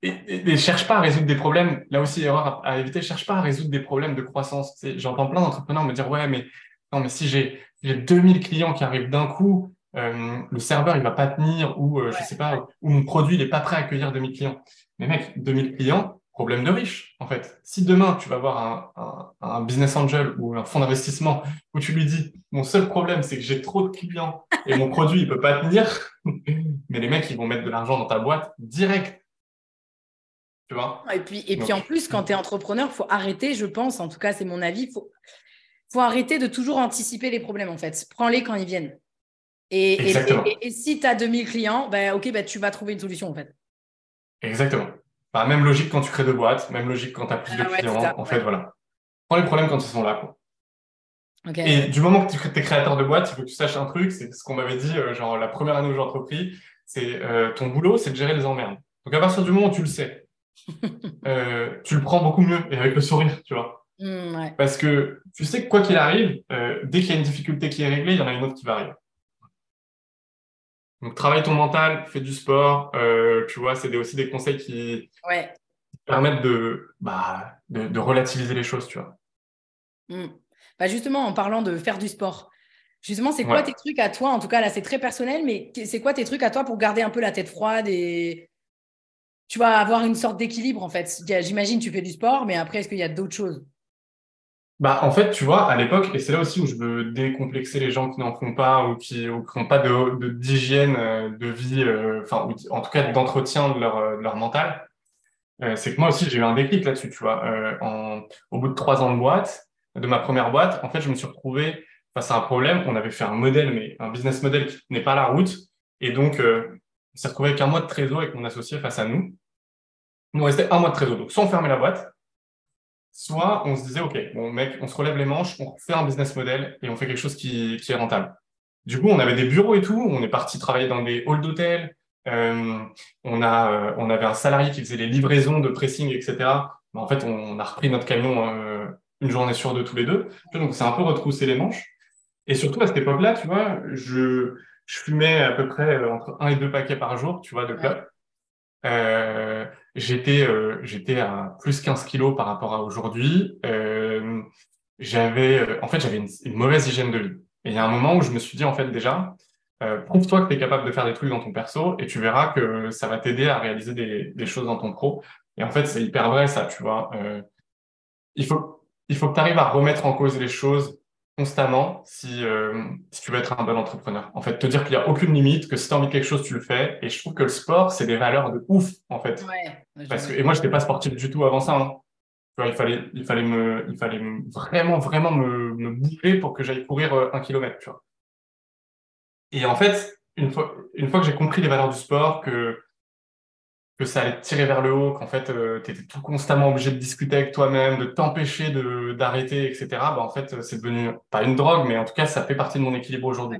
Et, et, cherche pas à résoudre des problèmes. Là aussi, erreur à, à éviter. Cherche pas à résoudre des problèmes de croissance. J'entends plein d'entrepreneurs me dire ouais, mais non, mais si j'ai j'ai 2000 clients qui arrivent d'un coup, euh, le serveur il va pas tenir ou euh, je sais pas, ou mon produit il est pas prêt à accueillir 2000 clients. Mais mec, 2000 clients, problème de riche en fait. Si demain tu vas voir un, un, un business angel ou un fonds d'investissement où tu lui dis mon seul problème c'est que j'ai trop de clients et mon produit il peut pas tenir, mais les mecs ils vont mettre de l'argent dans ta boîte direct. Tu vois? Et puis, et Donc, puis en plus, quand tu es entrepreneur, il faut arrêter, je pense, en tout cas c'est mon avis, il faut, faut arrêter de toujours anticiper les problèmes en fait. Prends-les quand ils viennent. Et, et, et, et si tu as 2000 clients, ben, ok, ben, tu vas trouver une solution en fait. Exactement. Bah, même logique quand tu crées deux boîtes, même logique quand tu as plus ah, de clients. Ouais, en fait, voilà. Prends les problèmes quand ils sont là. Quoi. Okay. Et du moment que tu es créateur de boîte, il faut que tu saches un truc, c'est ce qu'on m'avait dit, euh, genre la première année où j'ai entrepris, c'est euh, ton boulot, c'est de gérer les emmerdes. Donc à partir du moment où tu le sais, euh, tu le prends beaucoup mieux et avec le sourire, tu vois. Mmh, ouais. Parce que tu sais que quoi qu'il arrive, euh, dès qu'il y a une difficulté qui est réglée, il y en a une autre qui va arriver. Donc travaille ton mental, fais du sport, euh, tu vois, c'est aussi des conseils qui, ouais. permettent de, bah, de, de, relativiser les choses, tu vois. Mmh. Bah justement, en parlant de faire du sport, justement, c'est quoi ouais. tes trucs à toi? En tout cas, là, c'est très personnel, mais c'est quoi tes trucs à toi pour garder un peu la tête froide et tu vas avoir une sorte d'équilibre en fait. J'imagine tu fais du sport, mais après, est-ce qu'il y a d'autres choses? Bah, en fait, tu vois, à l'époque, et c'est là aussi où je veux décomplexer les gens qui n'en font pas ou qui n'ont pas d'hygiène de, de, vie, euh, enfin, en tout cas d'entretien de leur, de leur mental, euh, c'est que moi aussi, j'ai eu un déclic là-dessus, tu vois. Euh, au bout de trois ans de boîte, de ma première boîte, en fait, je me suis retrouvé face à un problème. On avait fait un modèle, mais un business model qui n'est pas la route. Et donc, euh, on s'est retrouvé avec un mois de trésor avec mon associé face à nous. Nous restait un mois de trésor. Donc, soit on fermait la boîte, soit on se disait, OK, bon, mec, on se relève les manches, on fait un business model et on fait quelque chose qui, qui est rentable. Du coup, on avait des bureaux et tout. On est parti travailler dans des halls d'hôtel. Euh, on a, euh, on avait un salarié qui faisait les livraisons de pressing, etc. Mais en fait, on, a repris notre camion euh, une journée sur deux tous les deux. Donc, c'est un peu retrousser les manches. Et surtout, à cette époque-là, tu vois, je, je fumais à peu près entre un et deux paquets par jour, tu vois, de clopes. Euh, j'étais euh, j'étais à plus 15 kilos par rapport à aujourd'hui. Euh, j'avais en fait j'avais une, mauvaise hygiène de vie. Et il y a un moment où je me suis dit en fait déjà prouve-toi que tu es capable de faire des trucs dans ton perso et tu verras que ça va t'aider à réaliser des, des, choses dans ton pro. Et en fait c'est hyper vrai ça, tu vois. il faut il faut que tu arrives à remettre en cause les choses constamment si, euh, si tu veux être un bon entrepreneur. En fait, te dire qu'il n'y a aucune limite, que si tu as envie de quelque chose, tu le fais. Et je trouve que le sport, c'est des valeurs de ouf, en fait. Ouais, Parce que, et moi, je n'étais pas sportif du tout avant ça. Hein. il fallait, il fallait me, il fallait vraiment, vraiment me, me bouger pour que j'aille courir euh, un kilomètre, tu vois. Et en fait, une fois, une fois que j'ai compris les valeurs du sport, que, que ça allait te tirer vers le haut, qu'en fait, euh, tu étais tout constamment obligé de discuter avec toi-même, de t'empêcher de, d'arrêter, etc., bah, en fait, c'est devenu, pas une drogue, mais en tout cas, ça fait partie de mon équilibre aujourd'hui.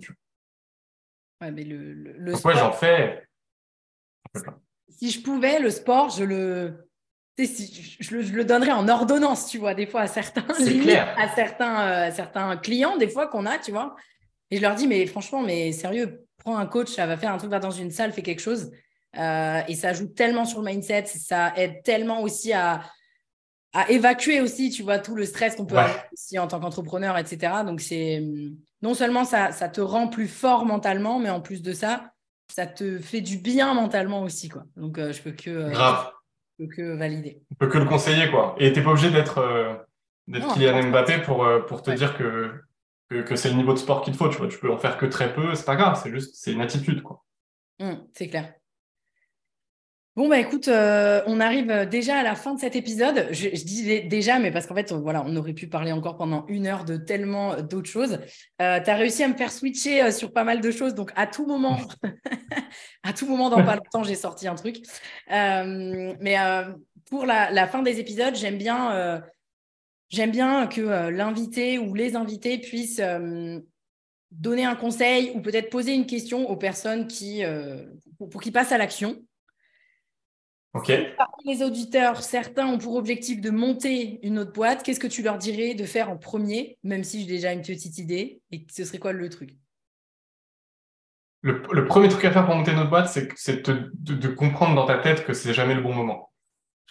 Ouais, mais le, le, sport... j'en fais. Si je pouvais, le sport, je le, je, le, donnerais en ordonnance, tu vois, des fois à certains, à certains, euh, certains clients, des fois qu'on a, tu vois. Et je leur dis, mais franchement, mais sérieux, prends un coach, ça va faire un truc, va dans une salle, fais quelque chose. Euh, et ça joue tellement sur le mindset, ça aide tellement aussi à, à évacuer aussi, tu vois, tout le stress qu'on peut avoir aussi en tant qu'entrepreneur, etc. Donc, c'est non seulement ça, ça te rend plus fort mentalement, mais en plus de ça, ça te fait du bien mentalement aussi, quoi. Donc, euh, je peux que. Grave que valider. On peut que le conseiller, quoi. Et t'es pas obligé d'être euh, d'être Kylian Mbappé pour, euh, pour te dire que, que, c'est le niveau de sport qu'il faut, tu vois. Tu peux en faire que très peu, c'est pas grave, c'est juste, c'est une attitude, quoi. Mmh, c'est clair. Bon, bah écoute, euh, on arrive déjà à la fin de cet épisode. Je, dis déjà, mais parce qu'en fait, voilà, on aurait pu parler encore pendant une heure de tellement d'autres choses. Euh, tu as réussi à me faire switcher euh, sur pas mal de choses. Donc, à tout moment, à tout moment, dans pas longtemps, j'ai sorti un truc. mais pour la, fin des épisodes, j'aime bien, que l'invité ou les invités puissent donner un conseil ou peut-être poser une question aux personnes qui, pour qu'ils passent à l'action. Parmi les auditeurs, certains ont pour objectif de monter une autre boîte. Qu'est-ce que tu leur dirais de faire en premier, même si j'ai déjà une petite idée Et ce serait quoi le truc? Le, premier truc à faire pour monter une autre boîte, c'est de, comprendre dans ta tête que c'est jamais le bon moment.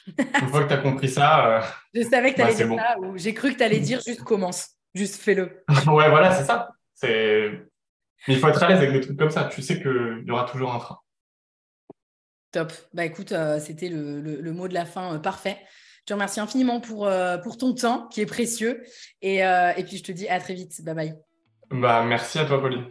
une fois que tu as compris ça. Euh, je savais que tu allais bah, dire ça, ou j'ai cru que tu allais dire juste commence, juste fais-le. ouais, voilà, c'est ça. Mais il faut être à l'aise avec des trucs comme ça. Tu sais qu'il y aura toujours un frein. Top. Bah écoute, euh, c'était le, mot de la fin euh, parfait. Je te remercie infiniment pour, euh, pour ton temps qui est précieux. Et, et, puis je te dis à très vite. Bye bye. Bah merci à toi, Pauline.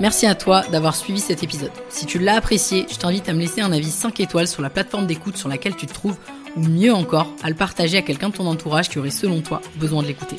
Merci à toi d'avoir suivi cet épisode. Si tu l'as apprécié, je t'invite à me laisser un avis 5 étoiles sur la plateforme d'écoute sur laquelle tu te trouves, ou mieux encore, à le partager à quelqu'un de ton entourage qui aurait selon toi besoin de l'écouter.